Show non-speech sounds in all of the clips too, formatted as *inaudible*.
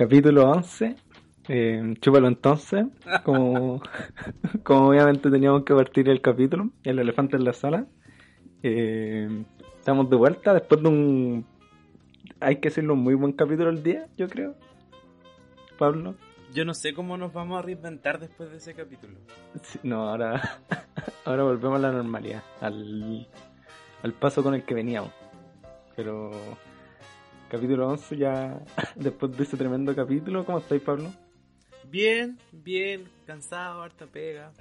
capítulo 11. Eh, chúpalo entonces. Como, *laughs* como obviamente teníamos que partir el capítulo. El elefante en la sala. Eh, estamos de vuelta después de un. Hay que decirlo, un muy buen capítulo el día, yo creo. Pablo. Yo no sé cómo nos vamos a reinventar después de ese capítulo. Sí, no, ahora, *laughs* ahora volvemos a la normalidad, al, al paso con el que veníamos. Pero capítulo 11 ya, *laughs* después de ese tremendo capítulo, ¿cómo estáis, Pablo? Bien, bien, cansado, harta pega.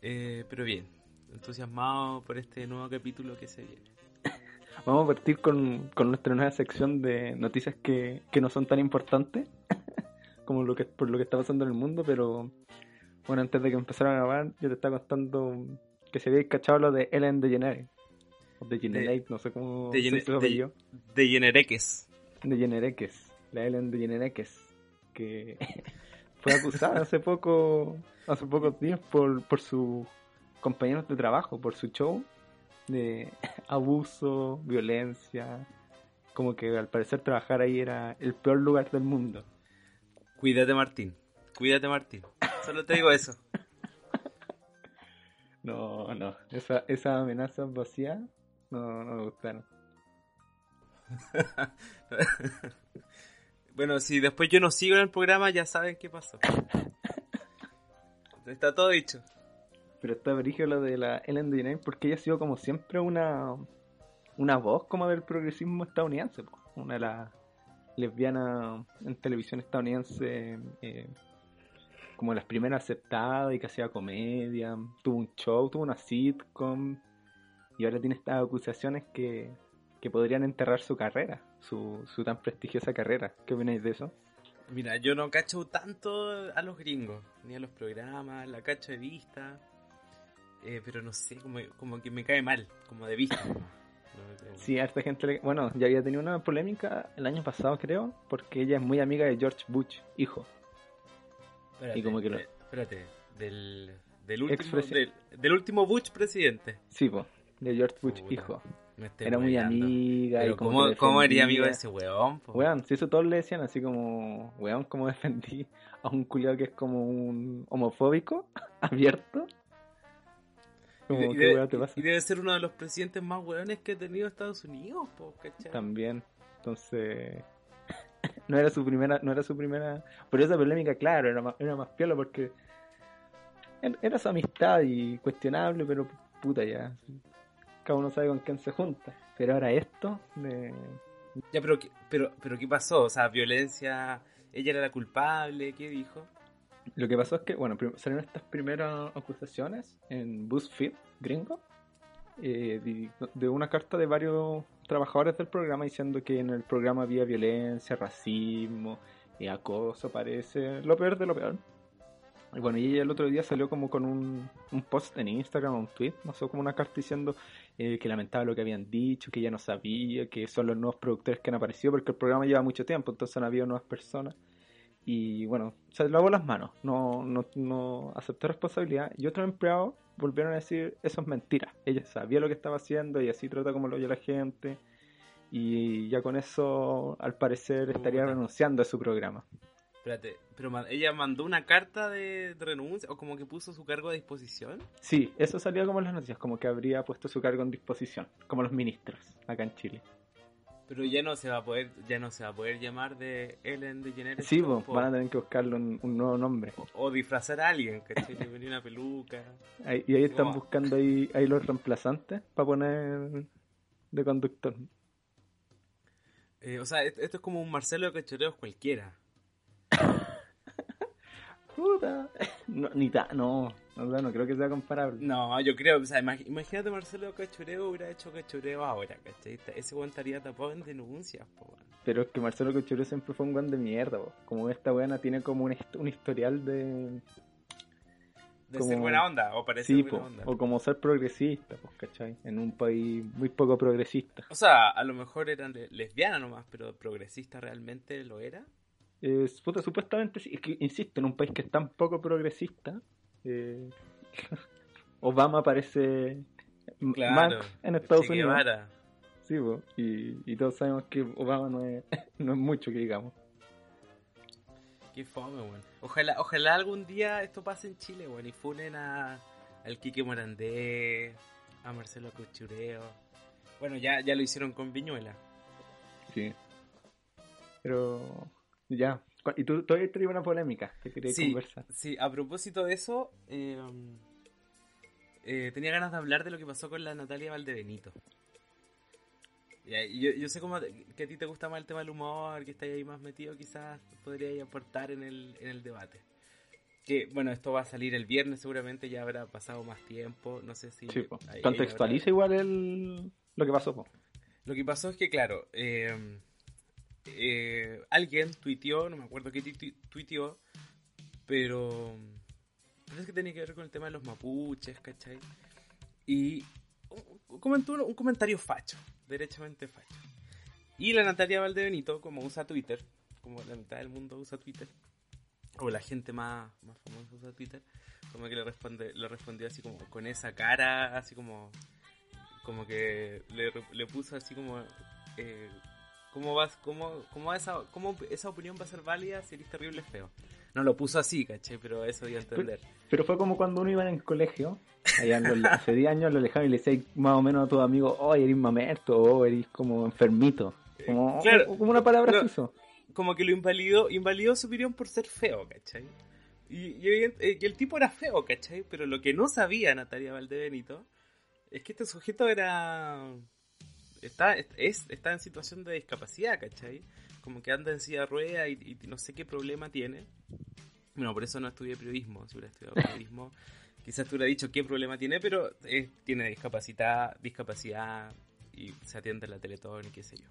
Eh, pero bien, entusiasmado por este nuevo capítulo que se viene. *laughs* Vamos a partir con, con nuestra nueva sección de noticias que, que no son tan importantes *laughs* como lo que por lo que está pasando en el mundo, pero bueno, antes de que empezara a grabar, yo te estaba contando que se había cachado lo de Ellen DeGeneres. O DeGeneres, no sé cómo De, se su de, apellido. de Genereques. La Ellen DeGeneres. Que *laughs* fue acusada hace poco, hace pocos días por, por sus compañeros de trabajo, por su show de *laughs* abuso, violencia. Como que al parecer trabajar ahí era el peor lugar del mundo. Cuídate, Martín. Cuídate, Martín. Solo te digo eso. *laughs* No, no, esa, esas amenazas vacías no, no me gustaron. *laughs* bueno, si después yo no sigo en el programa, ya saben qué pasó. *laughs* Está todo dicho. Pero está brígido lo de la Ellen DeGeneres porque ella ha sido como siempre una una voz como del progresismo estadounidense, una de las lesbianas en televisión estadounidense eh, como las primeras aceptadas y que hacía comedia, tuvo un show, tuvo una sitcom y ahora tiene estas acusaciones que, que podrían enterrar su carrera, su, su tan prestigiosa carrera. ¿Qué opináis de eso? Mira, yo no cacho tanto a los gringos, ni a los programas, la cacho de vista. eh, pero no sé, como, como que me cae mal, como de vista. No, Sí, a esta gente, le- bueno, ya había tenido una polémica el año pasado, creo, porque ella es muy amiga de George Bush, hijo. Espérate, y como que lo- eh, espérate, del, del, último, del, del último Bush presidente. Sí, po, de George Bush, Puta, hijo. Era muy amiga. Pero y como ¿cómo, ¿cómo eres amigo de ese weón? po? Weón, si eso todos le decían así como, weón, ¿cómo defendí a un culiado que es como un homofóbico *laughs* abierto? Y, Como, y ¿qué de- weá te pasa? y debe ser uno de los presidentes más weones que ha tenido Estados Unidos, po, ¿cachai? También, entonces, *laughs* no era su primera, no era su primera, por esa polémica, claro, era más, era más piola porque er- era su amistad y cuestionable, pero puta ya, cada uno sabe con quién se junta. Pero ahora esto, de... Ya, pero, ¿qué- pero, pero ¿qué pasó? O sea, violencia, ella era la culpable, ¿qué dijo? Lo que pasó es que, bueno, salieron estas primeras acusaciones en BuzzFeed, gringo, eh, de, de una carta de varios trabajadores del programa diciendo que en el programa había violencia, racismo, y acoso, parece, lo peor de lo peor. Y bueno, y ella el otro día salió como con un, un post en Instagram, un tweet, no sé, como una carta diciendo eh, que lamentaba lo que habían dicho, que ella no sabía, que son los nuevos productores que han aparecido, porque el programa lleva mucho tiempo, entonces han habido nuevas personas. Y bueno, se lavó las manos, no, no, no aceptó responsabilidad. Y otros empleados volvieron a decir, eso es mentira. Ella sabía lo que estaba haciendo y así trata como lo oye la gente. Y ya con eso, al parecer, estaría renunciando a su programa. Espérate, pero ella mandó una carta de, renuncia o como que puso su cargo a disposición. Sí, eso salió como en las noticias, como que habría puesto su cargo en disposición, como los ministros acá en Chile. Pero ya no se va a poder, ya no se va a poder llamar de Ellen DeGeneres. Sí, van a tener que buscarle un, un nuevo nombre. o, o disfrazar a alguien, ¿cachai? Le ponía una peluca. Ahí- y ahí están Oh. buscando ahí, ahí los reemplazantes para poner de conductor. Eh, o sea, esto esto es como un Marcelo de Cachoreos cualquiera. Puta. *laughs* No, ni ta, no, no, no creo que sea comparable. No, yo creo, o sea, imag- imagínate Marcelo de Cachoreo hubiera hecho Cachoreo ahora, ¿cachai? Ese weón estaría tapado en denuncias, po. Pero es que Marcelo Cochero siempre fue un guan de mierda, po. como esta buena tiene como un, hist- un historial de... De Como- ser buena onda, o parecer Sí, buena po, onda. o como ser progresista, pues, ¿cachai? En un país muy poco progresista. O sea, a lo mejor eran le- lesbiana nomás, pero progresista realmente lo era. Eh, puta, supuestamente es que, insisto, en un país que es tan poco progresista, eh, *laughs* Obama parece Claro. más en Estados Unidos. Sí, po, y, y todos sabemos que Obama no es, *laughs* no es mucho que digamos. Qué fome, weón. Ojalá, ojalá algún día esto pase en Chile, weón, y funen a, al Quique Morandé, a Marcelo Cochureo. Bueno, ya, ya lo hicieron con Viñuela. Sí. Pero ya. Y tú todavía traías una polémica que quería Sí, conversar. sí, a propósito de eso, eh, eh, tenía ganas de hablar de lo que pasó con la Natalia Valdebenito. Ya, y yo, yo sé como que a ti te gusta más el tema del humor, que estás ahí más metido, quizás podrías aportar en el, en el debate. Que bueno, esto va a salir el viernes, seguramente ya habrá pasado más tiempo, no sé si... Sí, Contextualiza igual el... lo que pasó, po. Lo que pasó es que, claro, eh, eh, alguien tuiteó, no me acuerdo qué tu- tuiteó, pero parece que tenía que ver con el tema de los mapuches, ¿cachai? Y comentó un, comentario facho, derechamente facho. Y la Natalia Valdebenito, como usa Twitter, como la mitad del mundo usa Twitter, o la gente más, famosa usa Twitter, como que le, le respondió así como con esa cara, así como como que le, le puso así como eh, cómo vas cómo, cómo esa cómo esa opinión va a ser válida si eres terrible feo no lo puso así caché pero eso dio a entender Pero fue como cuando uno iba en el colegio, allá en los- hace 10 años lo alejaban y le decía más o menos a tus amigos, oh, eres mamerto, o eres como enfermito. Como, Claro. como una palabra No. hizo. como que lo invalidó invalidó su opinión por ser feo ¿cachai? y, y evident- eh, el tipo era feo ¿cachai? pero lo que no sabía Natalia Valdebenito es que este sujeto era está es está en situación de discapacidad ¿cachai? como que anda en silla de rueda y, y no sé qué problema tiene bueno por eso no estudié periodismo si hubiera estudiado *laughs* periodismo quizás te hubiera dicho qué problema tiene pero eh, tiene discapacidad discapacidad y se atiende en la Teletón y qué sé yo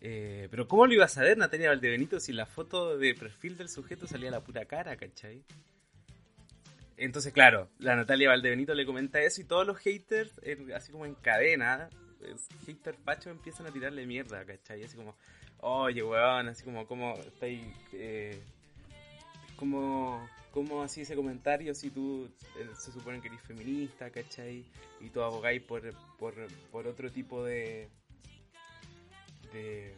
eh, pero ¿cómo lo iba a saber Natalia Valdebenito si la foto de perfil del sujeto salía la pura cara, ¿cachai? Entonces, claro, la Natalia Valdebenito le comenta eso y todos los haters, así como en cadena, haters pachos empiezan a tirarle mierda, ¿cachai? Así como, oye, weón, así como, ¿cómo estáis... Eh, como, como así ese comentario si tú eh, se supone que eres feminista, ¿cachai? Y tú abogáis por, por, otro tipo de, de,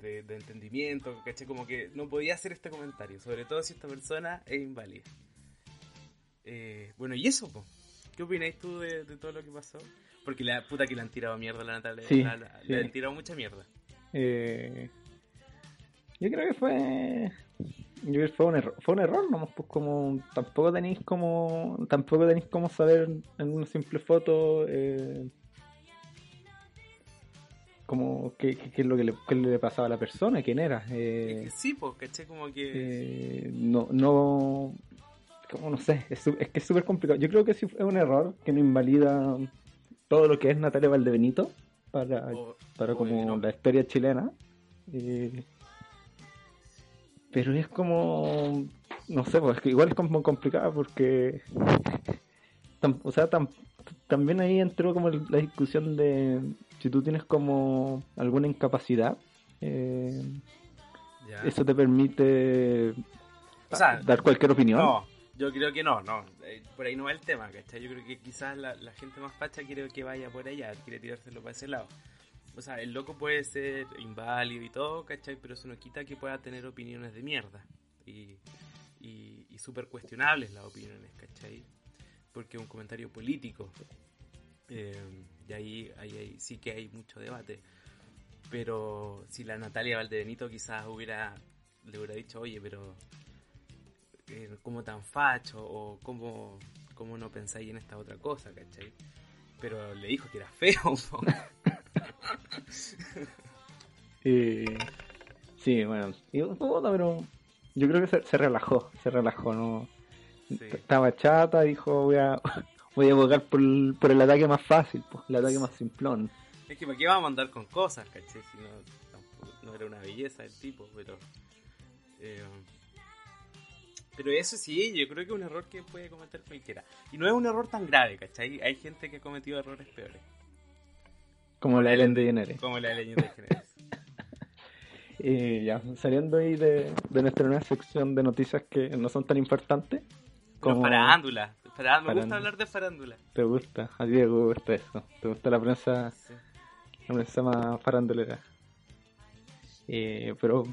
de, de entendimiento, ¿cachai? Como que no podía hacer este comentario, sobre todo si esta persona es inválida. Eh, bueno, y eso, po. ¿qué opináis tú de todo lo que pasó? Porque la puta que le han tirado mierda a la Natalia, Sí, la- la- sí. le han tirado mucha mierda. Eh, yo creo que fue. Yo creo que fue un error, fue un error, nomás, pues como tampoco tenéis como. Tampoco tenéis como saber en una simple foto. Eh, como qué, qué- qué es lo que le, qué le pasaba a la persona, quién era. Eh, sí, pues, ¿cachai? Como que... eh, no, no, como no sé, es, es que es súper complicado. Yo creo que sí es un error que no invalida todo lo que es Natalia Valdebenito para, para como no. la historia chilena. Eh, pero es como, no sé, pues que igual es como complicado porque, *laughs* tam- o sea, tam- también ahí entró como la discusión de si tú tienes como alguna incapacidad. eh, eso te permite O sea, dar cualquier opinión. No, yo creo que no, no. eh, por ahí no va el tema, ¿cachai? Yo creo que quizás la, la gente más facha quiere que vaya por allá, quiere tirárselo para ese lado. O sea, el loco puede ser inválido y todo, ¿cachai? Pero eso no quita que pueda tener opiniones de mierda. Y, y, y súper cuestionables las opiniones, ¿cachai? Porque un comentario político. Eh, y ahí, ahí, ahí sí que hay mucho debate. Pero si la Natalia Valdebenito quizás hubiera le hubiera dicho, oye, pero eh, ¿cómo tan facho? O ¿cómo, cómo no pensáis en esta otra cosa, ¿cachai? Pero le dijo que era feo. *laughs* Eh, *laughs* sí, bueno, pero yo creo que se, se relajó, se relajó, ¿no? Sí. Estaba chata, dijo, voy a, *laughs* voy a abogar por el, por el ataque más fácil, el ataque más simplón. Es que ¿para qué vamos a andar con cosas, ¿cachai? Si no, tampoco- no era una belleza el tipo, pero... eh, pero eso sí, yo creo que es un error que puede cometer cualquiera. Y no es un error tan grave, ¿cachai? Hay gente que ha cometido errores peores. Como la Ellen DeGeneres. Como la leyenda de Génesis. *laughs* Y ya, saliendo ahí de, de nuestra nueva sección de noticias que no son tan importantes. Como Como farándula. Fará- Me gusta hablar de farándula. te gusta, a te gusta eso. Te gusta la prensa, Sí. la prensa más farandulera. Eh, pero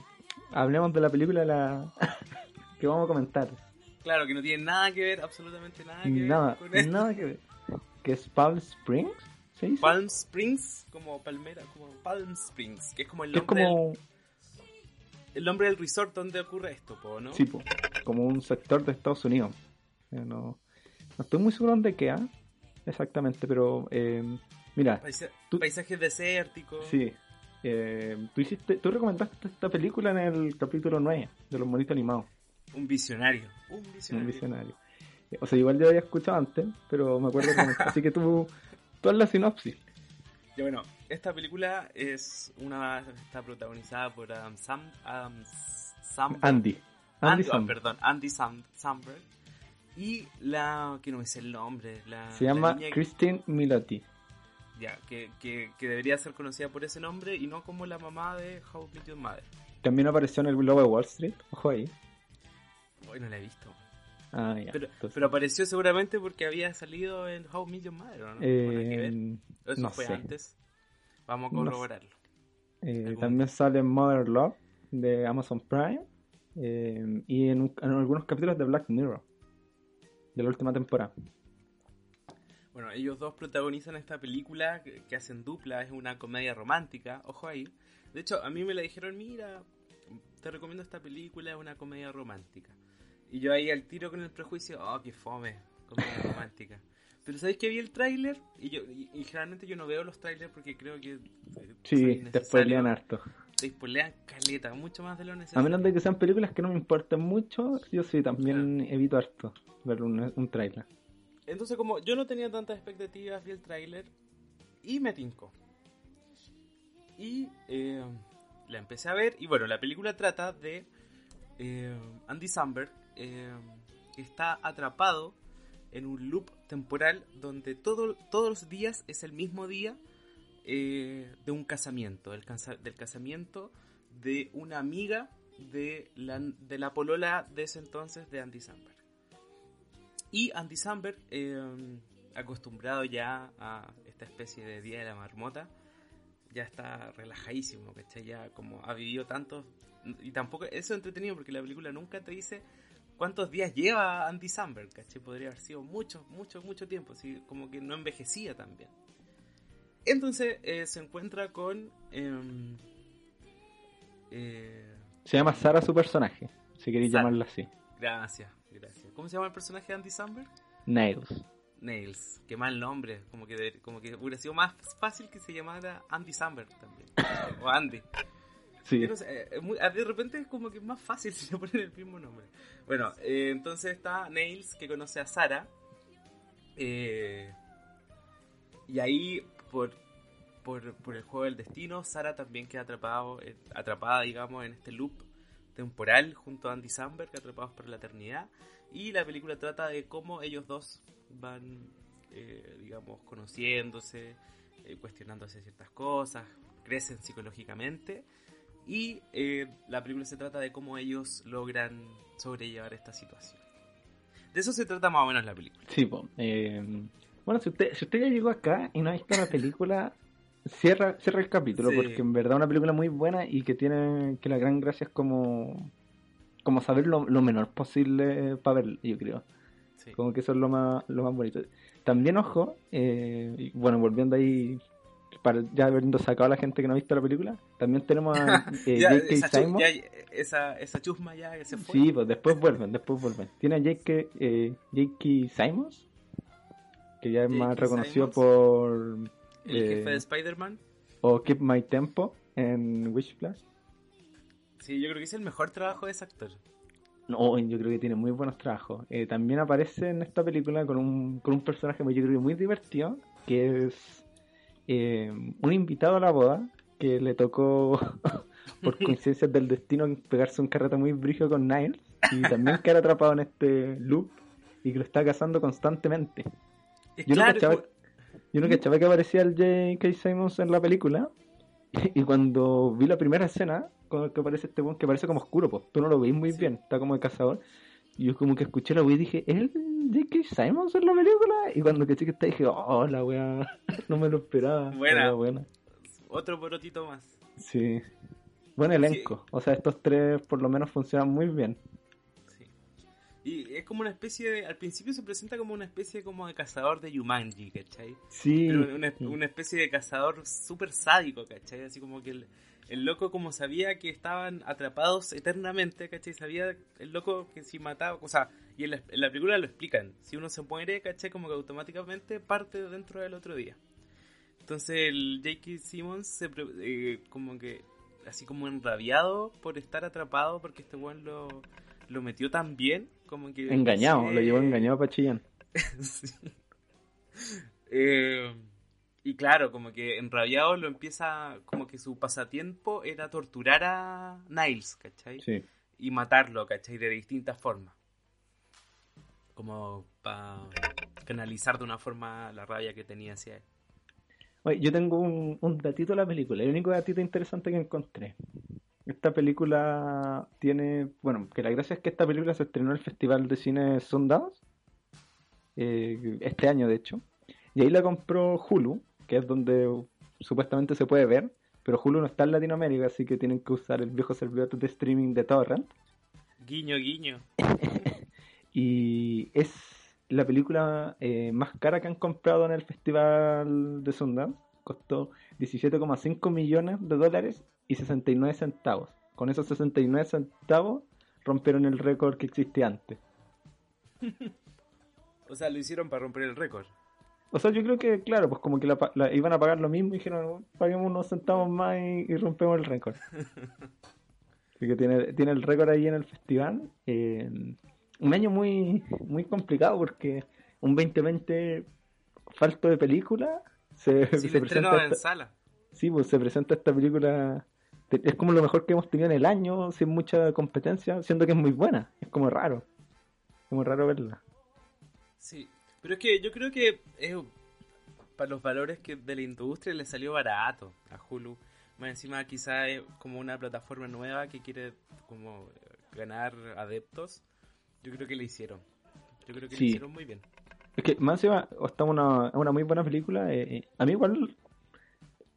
hablemos de la película la... que vamos a comentar. Claro, que no tiene nada que ver, absolutamente nada que Nada, ver con nada que ver. Que es Palm Springs, ¿se dice? Palm Springs, como palmera, como Palm Springs, que es como el que es nombre, como, del, el nombre del resort donde ocurre esto, po, ¿no? sí, po, como un sector de Estados Unidos. Eh, no, no estoy muy seguro dónde queda exactamente, pero eh, mira, Paisa- Tú- Paisajes desérticos. sí. eh, tú hiciste, tú recomendaste esta película en el capítulo 9 de los monitos animados. Un visionario. Un Un visionario. visionario. Eh, O sea, igual yo lo había escuchado antes, pero me acuerdo cómo *laughs* Así que tú, tú haz la sinopsis. Ya bueno, esta película es una está protagonizada por Adam Sam Adam Samberg. Andy. Andy, Andy, oh, Samberg. perdón, Andy Sam, Samberg. Y la que no me sé el nombre, la Se la llama que- Christine Milioti. ya, que, que, que debería ser conocida por ese nombre y no como la mamá de How I Met Your Mother. También apareció en el Globo de Wall Street. Ojo ahí. Hoy no la he visto. Ah, ya. Pero, entonces, pero apareció seguramente porque había salido en How Mother, ¿o ¿no? Eh, Eso no fue sé. antes. Vamos a No sé. corroborarlo. eh, también sale Mother Love de Amazon Prime. eh, y en, un- en algunos capítulos de Black Mirror. De la última temporada. Bueno, ellos dos protagonizan esta película que, que hacen dupla, es una comedia romántica, ojo ahí. De hecho, a mí me la dijeron, mira, te recomiendo esta película, es una comedia romántica. Y yo ahí al tiro con el prejuicio, oh, qué fome, comedia *laughs* romántica. Pero ¿sabéis que vi el tráiler? Y, yo, y, y generalmente yo no veo los trailers porque creo que... eh, Sí, te spoilean harto. Te spoilean caleta, mucho más de lo A necesario. menos de que sean películas que no me importen mucho, yo sí también evito harto ver un, un trailer. Entonces, como yo no tenía tantas expectativas, vi el tráiler y me tincó. Y eh, la empecé a ver. Y bueno, la película trata de eh, Andy Samberg, que está atrapado en un loop temporal donde todo, todos los días es el mismo día eh, de un casamiento, del, casa- del casamiento de una amiga de la, de la polola de ese entonces de Andy Samberg. Y Andy Samberg, eh, acostumbrado ya a esta especie de Día de la Marmota, ya está relajadísimo, ¿cachai? Ya como ha vivido tantos... Y tampoco eso es entretenido porque la película nunca te dice cuántos días lleva Andy Samberg, ¿cachai? Podría haber sido mucho, mucho, mucho tiempo, así como que no envejecía también. Entonces eh, se encuentra con... em, eh, Se llama Sara su personaje, si queréis Sara. llamarla así. gracias, gracias. ¿Cómo se llama el personaje de Andy Samberg? Nails. Nails, qué mal nombre, como que, como que hubiera sido más fácil que se llamara Andy Samberg también, *coughs* o Andy. Sí. No sé, eh, es muy- ah, de repente es como que es más fácil *laughs* si le ponen el mismo nombre. Bueno, eh, entonces está Nails que conoce a Sara. eh, y ahí, por, por, por el juego del destino, Sara también queda atrapado, eh, atrapada, digamos, en este loop temporal junto a Andy Samberg, atrapados por la eternidad. Y la película trata de cómo ellos dos van, eh, digamos, conociéndose, eh, cuestionándose ciertas cosas, crecen psicológicamente. Y eh, la película se trata de cómo ellos logran sobrellevar esta situación. De eso se trata más o menos la película. Sí, po. Eh, bueno, si usted, si usted ya llegó acá y no ha visto la película, cierra, cierra el capítulo, Sí. porque en verdad es una película muy buena y que tiene que la gran gracia es como, como saber lo, lo menor posible para ver, yo creo. Sí. Como que eso es lo más, lo más bonito. También, ojo, eh, bueno, volviendo ahí, para ya habiendo sacado a la gente que no ha visto la película, también tenemos a *laughs* eh, Ya, J.K. esa, Simon. ya, esa, esa chusma ya se fue. Sí, pues después vuelven, después vuelven. Tiene a J.K. Eh. Simons, que ya es más reconocido por... El eh, jefe de Spider-Man. o Keep My Tempo en Wish Plus. Sí, yo creo que es el mejor trabajo de ese actor. No, yo creo que tiene muy buenos trabajos. Eh, también aparece en esta película con un, con un personaje muy, yo creo muy divertido, que es eh, un invitado a la boda que le tocó, *laughs* por coincidencias del destino, pegarse un carrete muy brígido con Niles y también quedar atrapado en este loop y que lo está cazando constantemente. Es Yo no claro, cachaba, como- yo no cachaba que aparecía el J.K. Simons en la película. *laughs* Y cuando vi la primera escena, cuando que aparece este que parece como oscuro, pues tú no lo veis muy Sí. bien, está como de cazador. Y yo como que escuché la weá y dije, ¿es el J.K. Simons en la película? Y cuando caché que está dije, oh, la weá, *laughs* no me lo esperaba. Buena. Buena. otro porotito más. Sí. Buen elenco. O sea, estos tres por lo menos funcionan muy bien. Sí. Y es como una especie de. Al principio se presenta como una especie como de cazador de Yumanji, ¿cachai? Sí. Pero una, una especie de cazador súper sádico, ¿cachai? Así como que el, el loco como sabía que estaban atrapados eternamente, ¿cachai? Sabía el loco que si mataba, o sea, y en la, en la película lo explican, si uno se muere, ¿cachai? Como que automáticamente parte dentro del otro día. Entonces el J.K. Simmons se, pre- eh, como que así como enrabiado por estar atrapado porque este weón lo, lo metió tan bien, como que... Engañado, lo llevó engañado para Chillán. *laughs* Sí. Eh, y claro, como que enrabiado lo empieza, como que su pasatiempo era torturar a Niles, ¿cachai? Sí. Y matarlo, ¿cachai? De distintas formas. Como para canalizar de una forma la rabia que tenía hacia él. Oye, yo tengo un, un datito de la película, el único datito interesante que encontré. Esta película tiene, bueno, que la gracia es que esta película se estrenó en el Festival de Cine Sundance, eh, este año de hecho, y ahí la compró Hulu, que es donde supuestamente se puede ver, pero Hulu no está en Latinoamérica, así que tienen que usar el viejo servidor de streaming de Torrent. Guiño, guiño. *laughs* Y es la película eh, más cara que han comprado en el festival de Sundance. Costó 17,5 millones de dólares y 69 centavos. Con esos 69 centavos rompieron el récord que existía antes. *laughs* O sea, lo hicieron para romper el récord. O sea, yo creo que, claro, pues como que la, la- iban a pagar lo mismo y dijeron, paguemos unos centavos más y, y rompemos el récord. *laughs* Así que tiene, tiene el récord ahí en el festival. Eh, un año muy, muy complicado porque un 2020 falto de película. Se, Sin se presenta en sala. sí, pues se presenta esta película. Es como lo mejor que hemos tenido en el año, sin mucha competencia, siendo que es muy buena. Es como raro. Como raro verla. Sí, pero es que yo creo que eh, para los valores que de la industria le salió barato a Hulu. Más encima quizá es como una plataforma nueva que quiere como ganar adeptos. Yo creo que le hicieron. Yo creo que Sí. le hicieron muy bien. Es que más encima está una, una muy buena película. eh, eh, a mí igual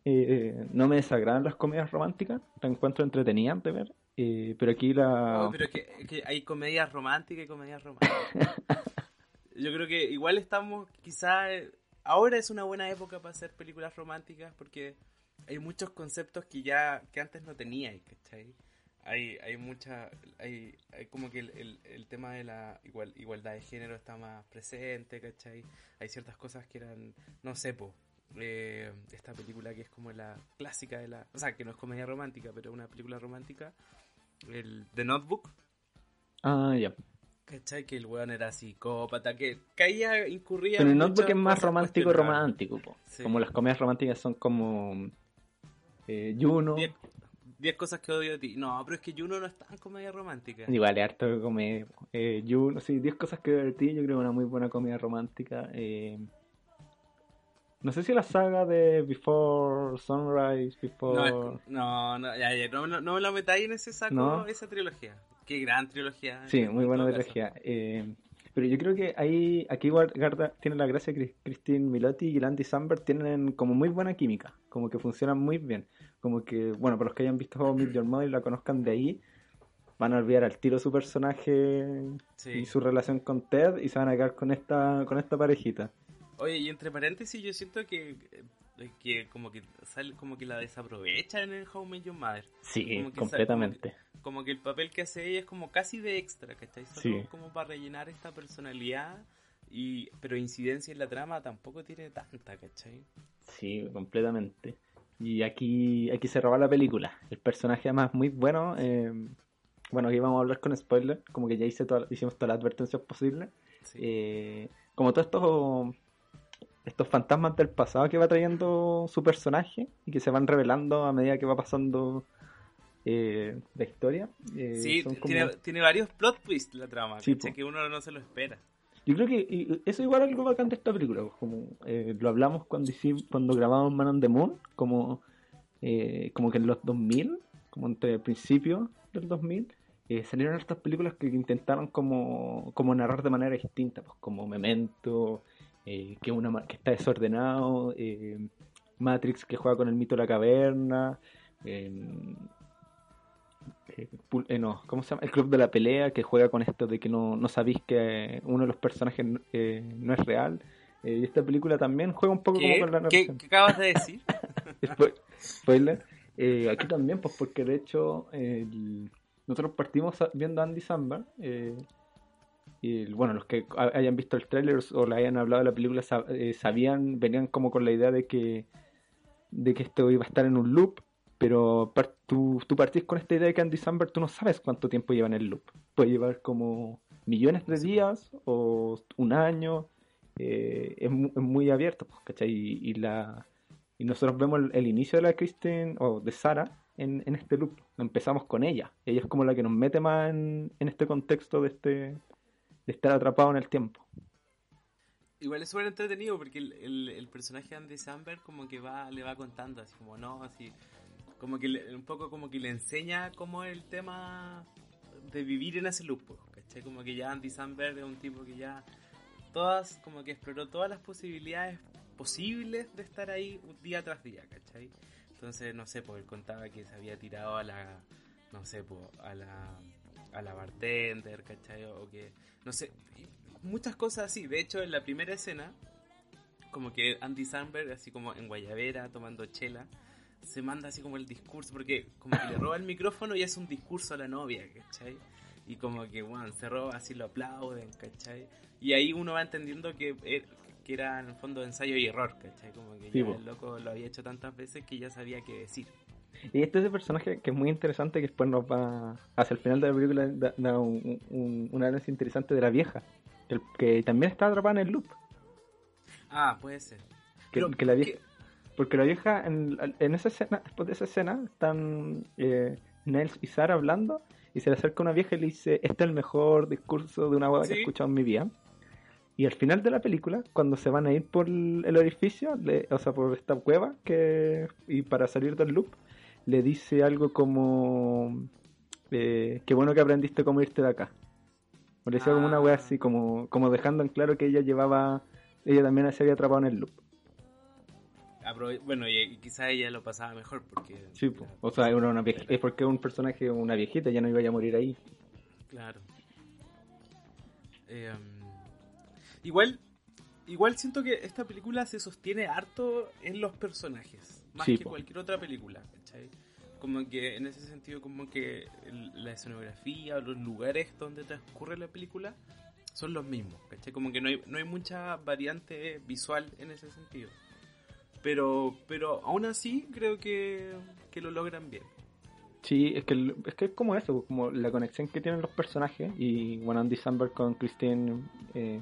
eh, no me desagradan las comedias románticas. La encuentro entretenidas de ver. eh, pero aquí la... Oh, pero es que, es que hay comedias románticas y comedias románticas. *laughs* Yo creo que igual estamos, quizá eh, ahora es una buena época para hacer películas románticas porque hay muchos conceptos que ya que antes no tenía, ¿cachai? Hay, hay mucha, hay, hay como que el, el, tema de la igual, igualdad de género está más presente, ¿cachai? Hay ciertas cosas que eran, no sé, po, eh, esta película que es como la clásica de la, o sea, que no es comedia romántica, pero una película romántica, el The Notebook, Ah, ya. ¿Cachai? Que el weón era psicópata, que caía, incurría Pero el en Notebook es más romántico romántico. po. Sí. Como las comedias románticas son como... Eh, Juno. Diez, diez cosas que odio de ti. No, pero es que Juno no es tan comedia romántica. Igual, es harto de comedia. Eh, Juno, sí, 10 cosas que ver de ti. Yo creo que una muy buena comedia romántica. eh, No sé si la saga de Before Sunrise, Before... No, no, no, ya, ya, no, no, no me lo metáis en ese saco, No. esa trilogía. Qué gran trilogía. Sí, muy buena trilogía. Eh, pero yo creo que ahí, aquí Garda tiene la gracia que Christine Milotti y Landy Samberg tienen como muy buena química, como que funcionan muy bien. Como que, bueno, para los que hayan visto *clears throat* Met Your Mother y la conozcan de ahí, van a olvidar al tiro su personaje Sí. y su relación con Ted y se van a quedar con esta, con esta parejita. Oye, y entre paréntesis, yo siento que, eh, que como que sale, como que la desaprovechan en el How Your Mother. Sí, Como que completamente. Como que el papel que hace ella es como casi de extra, ¿cachai? Solo Sí. como para rellenar esta personalidad. Y, pero incidencia en la trama tampoco tiene tanta, ¿cachai? Sí, completamente. Y aquí, aquí se roba la película. El personaje además muy bueno. eh, bueno, aquí vamos a hablar con spoiler, como que ya hice toda- hicimos todas las advertencias posibles. Sí. Eh, como todos estos, estos fantasmas del pasado que va trayendo su personaje y que se van revelando a medida que va pasando eh, la historia. eh, Sí, son como- tiene, tiene varios plot twists la trama, Sí. Que uno no se lo espera. Yo creo que eso igual es algo bacán de esta película, pues, como eh, lo hablamos cuando hicimos, cuando grabamos Man on the Moon, como, eh, como que en los 2000, como entre el principio del 2000, eh, salieron estas películas que intentaron como, como narrar de manera distinta, pues como Memento, eh, que, una, que está desordenado, eh, Matrix que juega con el mito de la caverna, eh, eh, eh, no, ¿cómo se llama? El club de la pelea que juega con esto de que no, no sabéis que uno de los personajes eh, no es real. Eh, y esta película también juega un poco ¿Qué? como con la ¿Qué, narración. qué acabas de decir? *laughs* Spo- Spoiler. Eh, aquí también, pues porque de hecho el- nosotros partimos viendo a Andy Samberg. Y bueno, los que ha- hayan visto el tráiler o le hayan hablado de la película eh, sabían, venían como con la idea de que de que esto iba a estar en un loop, pero tú, tú partís con esta idea de que Andy Samberg tú no sabes cuánto tiempo lleva en el loop. Puede llevar como millones de días o un año. eh, es, es muy abierto, pues, ¿cachai? Y, la, y nosotros vemos el, inicio de la Kristen o de Sara en, en este loop. Empezamos con ella. Ella es como la que nos mete más en, en este contexto de este de estar atrapado en el tiempo. Igual es súper entretenido porque el, el, el personaje Andy Samberg como que va, le va contando así como no, así como que le- un poco como que le enseña cómo es el tema de vivir en ese loop, ¿cachai? Como que ya Andy Samberg es un tipo que ya todas, como que exploró todas las posibilidades posibles de estar ahí día tras día, ¿cachai? Entonces, no sé, pues él contaba que se había tirado a la, no sé, pues a la, a la bartender, ¿cachai? O que, no sé, muchas cosas así. De hecho, en la primera escena, como que Andy Samberg, así como en Guayavera, tomando chela, se manda así como el discurso, porque como que le roba el micrófono y hace un discurso a la novia, ¿cachai? Y como que, bueno, se roba, así lo aplauden, ¿cachai? Y ahí uno va entendiendo que, er- que era en el fondo ensayo y error, ¿cachai? Como que Sí, ya el loco lo había hecho tantas veces que ya sabía qué decir. Y este es el personaje que es muy interesante que después nos va, hacia el final de la película, da, da un, un, un análisis interesante de la vieja, que, que también está atrapada en el loop. Ah, puede ser. Que, Pero, que la vieja, porque la vieja, en, en esa escena, después de esa escena, están eh, Nels y Sara hablando, y se le acerca una vieja y le dice, este es el mejor discurso de una boda que he escuchado en mi vida. Y al final de la película, cuando se van a ir por el el orificio, le- o sea, por esta cueva, que y para salir del loop, le dice algo como, eh, qué bueno que aprendiste cómo irte de acá. O le decía como una wea Ah. así, como, como dejando en claro que ella llevaba, ella también se había atrapado en el loop. Aprove- bueno, y, y quizá ella lo pasaba mejor porque... Sí, po. o sea, era una vieja, es porque un personaje, una viejita, ya no iba a morir ahí. Claro. Eh, igual, igual siento que esta película se sostiene harto en los personajes, más Sí, que po. cualquier otra película, ¿cachai? Como que en ese sentido, como que la escenografía o los lugares donde transcurre la película son los mismos, ¿cachai? Como que no hay, no hay mucha variante visual en ese sentido. Pero, pero aún así creo que, que lo logran bien. Sí, es que, es que es como eso, como la conexión que tienen los personajes y bueno, Andy Samberg con Christine eh,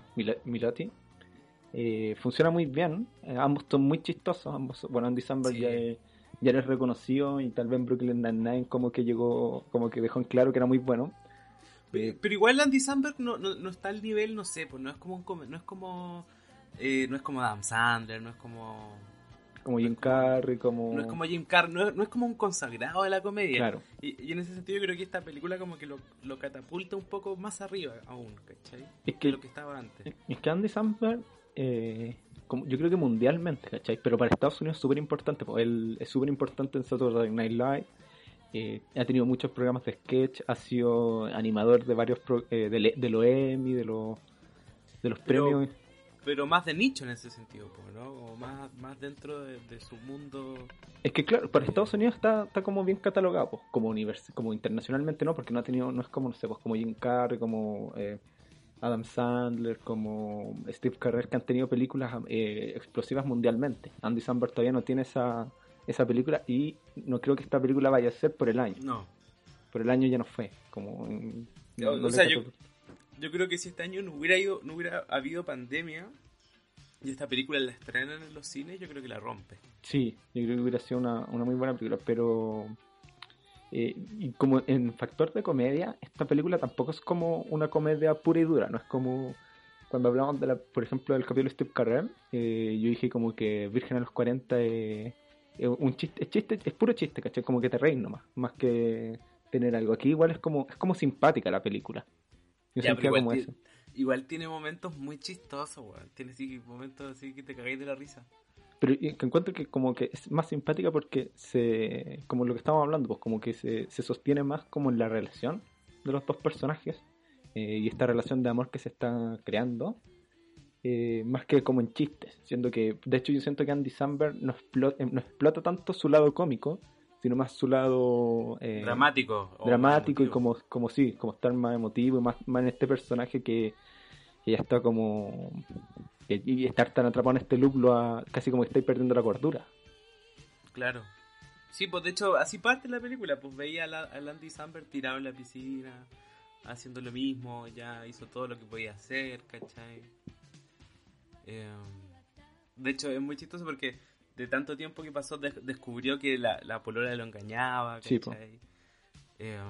eh, funciona muy bien. Eh, ambos son muy chistosos. Ambos, bueno, Andy Samberg Sí. ya, es- ya eres reconocido y tal vez Brooklyn Nine-Nine como que llegó, como que dejó en claro que era muy bueno. Pero, pero igual Andy Samberg no, no, no está al nivel, no sé, pues no es como no es como eh, no es como Adam Sandler, no es como Como Jim Carrey, como... no es como Jim Carrey, no es, no es como un consagrado de la comedia. Claro. Y, y en ese sentido yo creo que esta película como que lo, lo catapulta un poco más arriba aún, ¿cachai? Es Que que, lo que estaba antes. es que Andy Samberg, eh, como, yo creo que mundialmente, ¿cachai? Pero para Estados Unidos es súper importante. pues, Él es súper importante en Saturday Night Live. eh, ha tenido muchos programas de sketch. Ha sido animador de varios pro- eh, de, los Emmy, de los, de los Pero- premios. Pero más de nicho en ese sentido, ¿no? O más, más dentro de, de su mundo. Es que claro, para Estados Unidos está, está como bien catalogado, pues, como univers como internacionalmente no, porque no ha tenido, no es como, no sé, pues como Jim Carrey, como eh, Adam Sandler, como Steve Carell, que han tenido películas eh, explosivas mundialmente. Andy Samberg todavía no tiene esa, esa película y no creo que esta película vaya a ser por el año. No. Por el año ya no fue. Como, no- O- no o le sea, yo- Yo creo que si este año no hubiera ido, no hubiera habido pandemia y esta película la estrenan en los cines, yo creo que la rompe. Sí, yo creo que hubiera sido una, una muy buena película, pero eh, y como en factor de comedia, esta película tampoco es como una comedia pura y dura, no es como cuando hablamos de la, por ejemplo, del capítulo de Steve Carell, eh, yo dije como que Virgen a los 40 es, es un chiste, es chiste, es puro chiste, ¿cachai? Como que te reís nomás, más que tener algo. Aquí igual es como, es como simpática la película. Yo Ya, igual, como ti- eso. igual tiene momentos muy chistosos, weón. Tiene así momentos así que te cagáis de la risa. Pero que encuentro que como que es más simpática porque se, como lo que estábamos hablando, pues como que se, se sostiene más como en la relación de los dos personajes eh, y esta relación de amor que se está creando, eh, más que como en chistes, siendo que, de hecho yo siento que Andy Samberg no explota, no explota tanto su lado cómico, sino más su lado eh, dramático. dramático y como, como sí, como estar más emotivo y más, más en este personaje que, que ya está como y estar tan atrapado en este loop lo ha- casi como que estáis perdiendo la cordura. Claro. Sí, pues de hecho, así parte la película. Pues veía a, la- a Andy Samberg tirado en la piscina, haciendo lo mismo, ya hizo todo lo que podía hacer, ¿cachai? Eh, de hecho, es muy chistoso porque de tanto tiempo que pasó, des- descubrió que la, la polola lo engañaba, Sí, po. ¿cachai? Eh,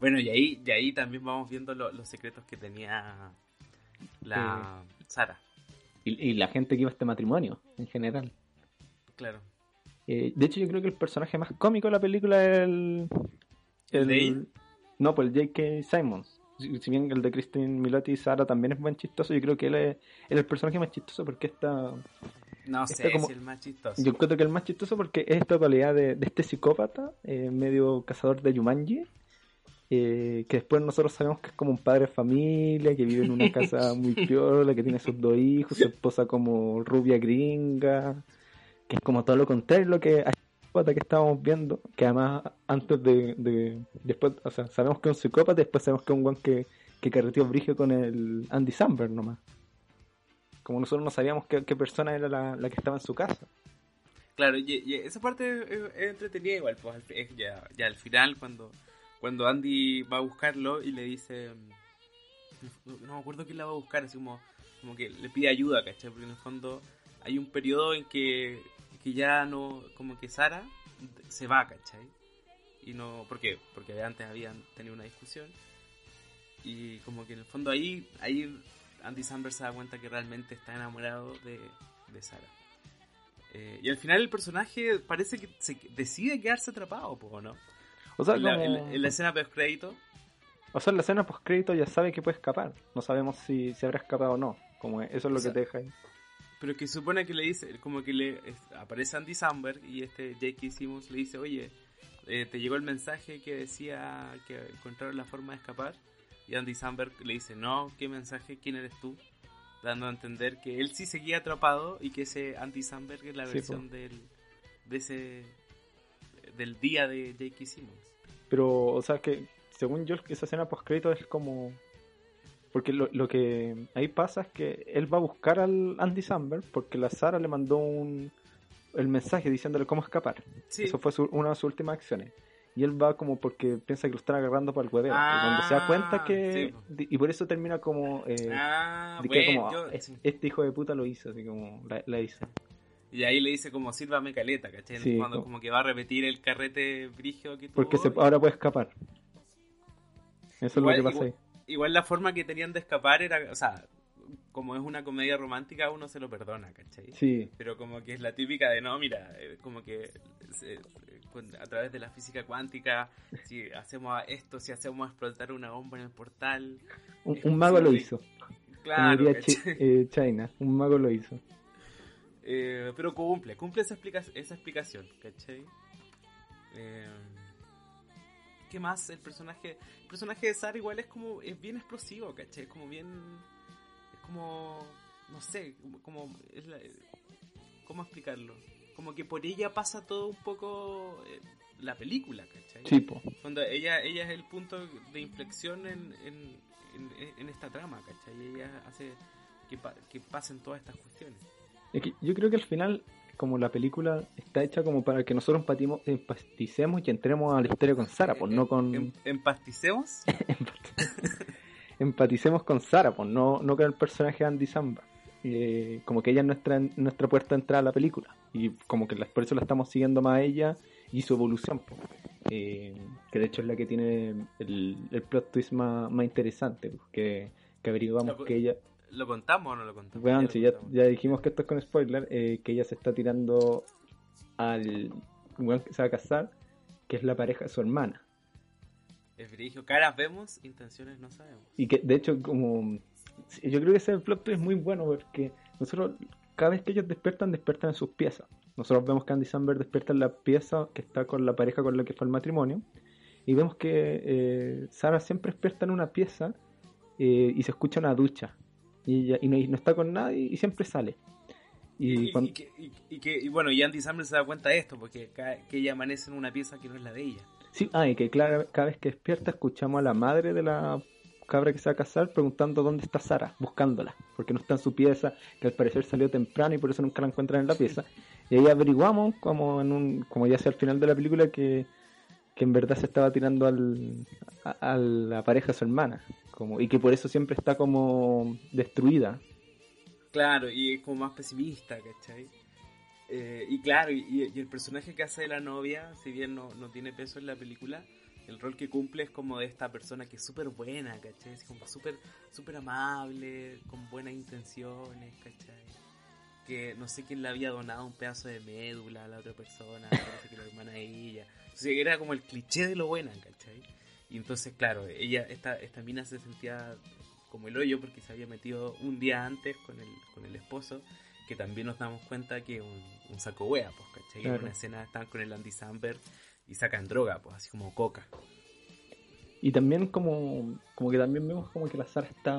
bueno, y ahí, y ahí también vamos viendo lo- los secretos que tenía la Sara, Y, y la gente que iba a este matrimonio en general. claro. Eh, de hecho, yo creo que el personaje más cómico de la película es el. ¿El? No, pues el J.K. Simons. Si, si bien el de Christine Milotti y Sara también es buen chistoso, yo creo que él es, él es el personaje más chistoso porque está. No sé como- si el más chistoso. Yo encuentro que el más chistoso porque es esta cualidad de, de este psicópata, eh, medio cazador de Yumanji, eh, que después nosotros sabemos que es como un padre de familia, que vive en una *laughs* casa muy piola, que tiene sus dos hijos, su esposa como rubia gringa, que es como todo lo contrario lo que que estábamos viendo, que además antes de, de- después, o sea, sabemos que es un psicópata después sabemos que es un guan que, que carreteó brigio con el Andy Samberg nomás. Como nosotros no sabíamos qué, qué persona era la, la que estaba en su casa. Claro, y, y esa parte es, es entretenida igual, pues es ya, ya al final cuando, cuando Andy va a buscarlo y le dice, mm, no me acuerdo quién la va a buscar, así como, como que le pide ayuda, ¿cachai? Porque en el fondo hay un periodo en que, que ya no, como que Sara se va, ¿cachai? Y no, ¿por qué? Porque antes habían tenido una discusión y como que en el fondo ahí, ahí Andy Samberg se da cuenta que realmente está enamorado de, de Sara. Eh, y al final el personaje parece que se decide quedarse atrapado, po, ¿no? O sea, en, la, como- en la- en la escena post crédito, o sea, en la escena post crédito ya sabe que puede escapar. No sabemos si, si habrá escapado o no. Como eso es lo O sea, que te deja ahí. pero que supone que le dice, como que le es- aparece Andy Samberg y este J.K. Simmons le dice, oye, eh, te llegó el mensaje que decía que encontraron la forma de escapar. Y Andy Samberg le dice, no, ¿qué mensaje? ¿Quién eres tú? Dando a entender que él sí seguía atrapado y que ese Andy Samberg es la Sí, versión del, de ese, del día de J.K. Simmons. Pero, o sea, que según yo, esa escena post crédito es como. Porque lo, lo que ahí pasa es que él va a buscar al Andy Samberg porque la Sara le mandó un el mensaje diciéndole cómo escapar. Sí. Eso fue su- una de sus últimas acciones. Y él va como porque piensa que lo están agarrando para el hueveo. y cuando se da cuenta Ah, que. sí, po. Y por eso termina como. Eh, Ah, que bueno, como, yo- "Ah, sí. este hijo de puta lo hizo, así como la, la hizo. Y ahí le dice como sírvame caleta, ¿cachai? Sí, Cuando como- como que va a repetir el carrete brigio que tuvo. Porque se, ahora puede escapar. Eso Igual- es lo que pasa igual- ahí. Igual la forma que tenían de escapar era, o sea, como es una comedia romántica, uno se lo perdona, ¿cachai? Sí, Pero como que es la típica de, no, mira, eh, como que se- a través de la física cuántica, si hacemos esto, si hacemos explotar una bomba en el portal, un, mago lo hizo. Claro, ¿cachai? eh, China, un mago lo hizo. Eh, pero cumple, cumple esa, explica esa explicación, ¿cachai? Eh, ¿Qué más? El personaje el personaje de Sara igual es como, es bien explosivo, ¿cachai? Es como bien, es como, no sé, como, es la- ¿cómo explicarlo? Como que por ella pasa todo un poco eh, la película, ¿cachai? Chipo. Cuando ella, ella es el punto de inflexión en, en, en- en esta trama, ¿cachai? Ella hace que, pa- que pasen todas estas cuestiones. Es que yo creo que al final, como la película está hecha como para que nosotros empatimos, empaticemos y entremos a la historia con Sara, pues no con. Em- ¿Empasticemos? *laughs* empaticemos con Sara, pues no, no con el personaje de Andy Samba. Eh, como que ella es nuestra, nuestra puerta de entrada a la película. Y como que por eso la estamos siguiendo más a ella y su evolución. pues. Eh, que de hecho es la que tiene el, el plot twist más, más interesante. pues, que, que averiguamos Lo- que ella. ¿Lo contamos o no lo contamos? Lo si ya, dijimos que esto es con spoiler, eh, que ella se está tirando al weón que se va a casar, que es la pareja de su hermana. Es brigio. Caras vemos, intenciones no sabemos. Y que de hecho como sí, yo creo que ese plot twist es muy bueno porque nosotros cada vez que ellos despiertan, despiertan en sus piezas. Nosotros vemos que Andy Samberg despierta en la pieza que está con la pareja con la que fue el matrimonio. Y vemos que eh, Sara siempre despierta en una pieza eh, y se escucha una ducha. Y, ella- y no, y no está con nadie y siempre sale. Y, cuando- que, y- que- y bueno, y Andy Samberg se da cuenta de esto, porque ca- que ella amanece en una pieza que no es la de ella. sí, ah, y que claro, cada vez que despierta escuchamos a la madre de la cabra que se va a casar preguntando dónde está Sara, buscándola, porque no está en su pieza, que al parecer salió temprano y por eso nunca la encuentran en la pieza. Y ahí averiguamos, como en un, como ya sea al final de la película, que, que en verdad se estaba tirando al, a, la pareja su hermana, como, y que por eso siempre está como destruida. Claro, y es como más pesimista, ¿cachai? Eh, y claro, y, el personaje que hace de la novia, si bien no, no tiene peso en la película, el rol que cumple es como de esta persona que es súper buena, ¿cachai? Como súper súper amable, con buenas intenciones, ¿cachai? Que no sé quién le había donado un pedazo de médula a la otra persona, *laughs* parece que la hermana de ella. Era como el cliché de lo buena, ¿cachai? Y entonces, claro, ella, esta, esta mina se sentía como el hoyo porque se había metido un día antes con el, con el esposo, que también nos damos cuenta que un, un saco wea, pues, ¿cachai? En Claro. una escena están con el Andy Samberg y sacan droga, pues, así como coca. Y también como, como que también vemos como que la Sara está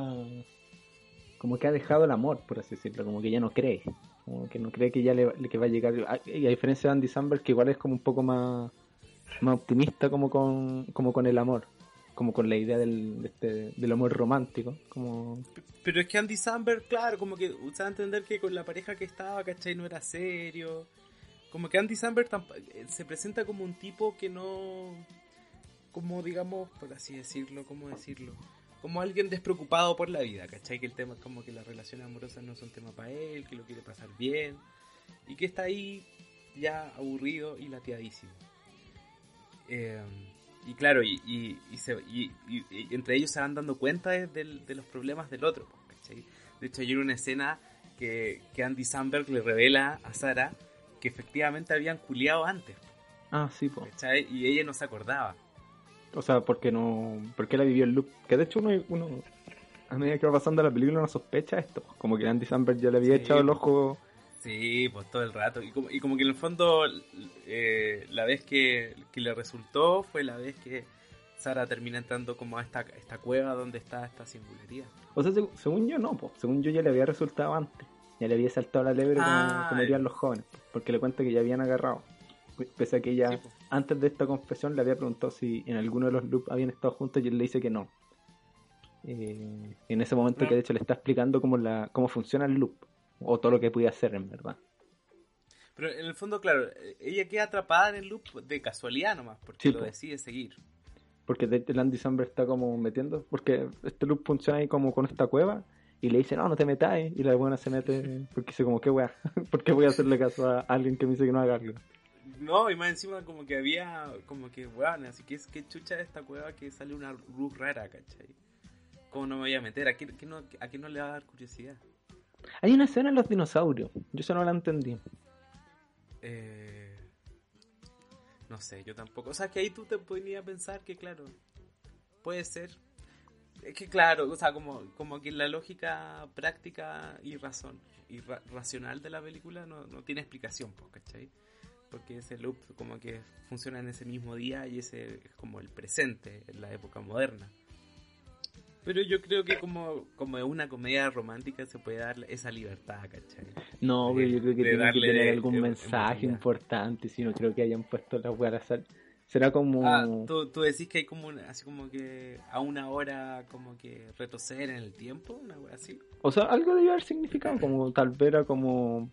como que ha dejado el amor, por así decirlo, como que ya no cree, como que no cree que ya le, que va a llegar, a, y a diferencia de Andy Samberg que igual es como un poco más, más optimista como con, como con el amor, como con la idea del, de este- del amor romántico, como Pero es que Andy Samberg, claro, como que usaba entender que con la pareja que estaba, ¿cachai? No era serio. Como que Andy Samberg eh, se presenta como un tipo que no... Como digamos, por así decirlo, ¿cómo decirlo? Como alguien despreocupado por la vida, ¿cachai? Que el tema es como que las relaciones amorosas no son tema para él, que lo quiere pasar bien. Y que está ahí ya aburrido y lateadísimo. Eh, y claro, y, y, y se- y- entre ellos se van dando cuenta de, los problemas del otro. ¿cachai? De hecho, hay una escena que, que Andy Samberg le revela a Sara que efectivamente habían culiado antes. ah sí po. ¿cachai? Y ella no se acordaba. o sea porque no, porque la vivió el loop, que de hecho uno, uno a medida que va pasando la película uno sospecha esto, como que Andy Samberg ya le había Sí, echado el ojo Sí, pues todo el rato. Y como, y como que en el fondo, eh, la vez que, que le resultó fue la vez que Sara termina entrando como a esta, esta cueva donde está esta singularidad. O sea, seg- según yo no, po. según yo ya le había resultado antes. Ya le había saltado la lebre Ah, como, como harían los jóvenes, po, porque le cuenta que ya habían agarrado. Pese a que ella, Sí, antes de esta confesión, le había preguntado si en alguno de los loops habían estado juntos y él le dice que no. Eh, en ese momento No. que de hecho le está explicando cómo, la, cómo funciona el loop, o todo lo que podía hacer en verdad. Pero en el fondo, claro, ella queda atrapada en el loop de casualidad nomás, porque Sí, lo po. decide seguir. Porque de hecho el Andy Samberg está como metiendo, porque este loop funciona ahí como con esta cueva, y le dice, no, no te metas, y la buena se mete, porque dice como, ¿qué weá? *laughs* ¿Por qué voy a hacerle caso a alguien que me dice que no haga algo? No, y más encima como que había, como que, weón, así que es que chucha de esta cueva que sale una luz rara, ¿cachai? ¿Cómo no me voy a meter? ¿A quién, a quién no, a quién no le va a dar curiosidad? Hay una escena en los dinosaurios, yo eso no la entendí. Eh, no sé, yo tampoco. O sea, que ahí tú te podrías pensar que, claro, puede ser. Es que, claro, o sea, como, como que la lógica práctica y razón y ra- racional de la película no, no tiene explicación, pues, ¿cachai? Porque ese loop como que funciona en ese mismo día y ese es como el presente en la época moderna. Pero yo creo que como, como es una comedia romántica se puede dar esa libertad, ¿cachai? No, De- pero yo creo que de tiene que tener algún em- mensaje emotividad. importante, si no creo que hayan puesto la weá al azar. Será como... Ah, ¿tú, tú decís que hay como una- así como que a una hora como que retroceder en el tiempo, una wea así. O sea, algo debió haber significado, como tal vez era como...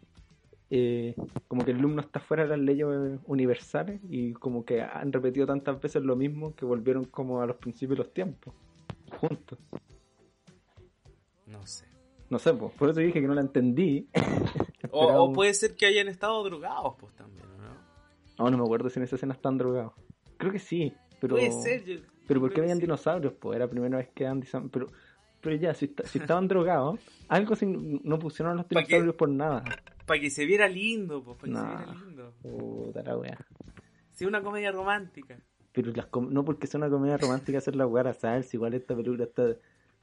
eh, como que el alumno está fuera de las leyes universales y como que han repetido tantas veces lo mismo que volvieron como a los principios de los tiempos, juntos. No sé. No sé, pues, por eso dije que no la entendí. *laughs* O, Esperaba o un- puede ser que hayan estado drogados, pues también, ¿no? No, no me acuerdo si en esa escena están drogados. Creo que sí, pero... Puede ser. yo- Pero ¿por qué que habían sí. dinosaurios? Pues era la primera vez que Andy Sam... Pero, pero ya, si, si estaban drogados, algo sin- no pusieron a los dinosaurios por nada. Para que se viera lindo, pues, para que No. se viera lindo. Puta la wea. Sí, una comedia romántica. Pero las com- no porque sea una comedia romántica hacer la weá a salsa, igual esta película está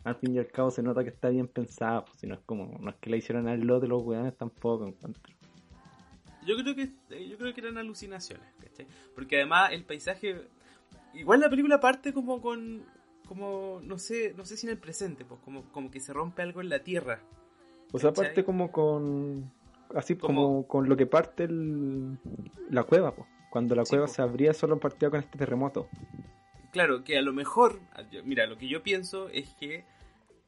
al fin y al cabo se nota que está bien pensada, pues, si no es como, no es que la hicieron al lote los weones tampoco encuentro. Yo creo que eh, yo creo que eran alucinaciones, ¿cachai? Porque además el paisaje igual la película parte como con como no sé, no sé si en el presente, pues como como que se rompe algo en la tierra. O sea, parte como con así como, con lo que parte el, la cueva, pues. Cuando la cueva se abría solo partía con este terremoto. Claro, que a lo mejor, mira, lo que yo pienso es que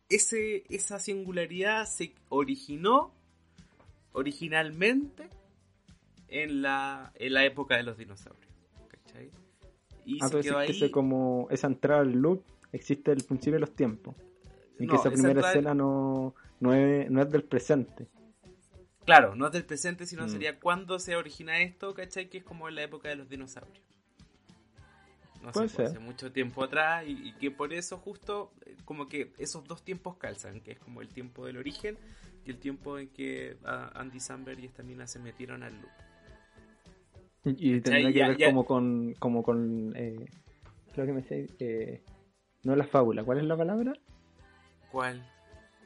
ese, esa singularidad se originó originalmente en la, en la época de los dinosaurios. ¿Cachai? Y ah, se quedó ahí... que como esa entrada al loop existe el principio de los tiempos. Y que esa primera escena no, no, es, no es del presente. Claro, no es del presente, sino mm. sería cuando se origina esto, ¿cachai? Que es como en la época de los dinosaurios. No sé, pues, hace mucho tiempo atrás y, que por eso justo eh, como que esos dos tiempos calzan, que es como el tiempo del origen y el tiempo en que ah, Andy Samberg y esta mina se metieron al loop. Y tendría que ver como con, como con, eh, que me sé, eh, no la fábula, ¿cuál es la palabra? ¿Cuál?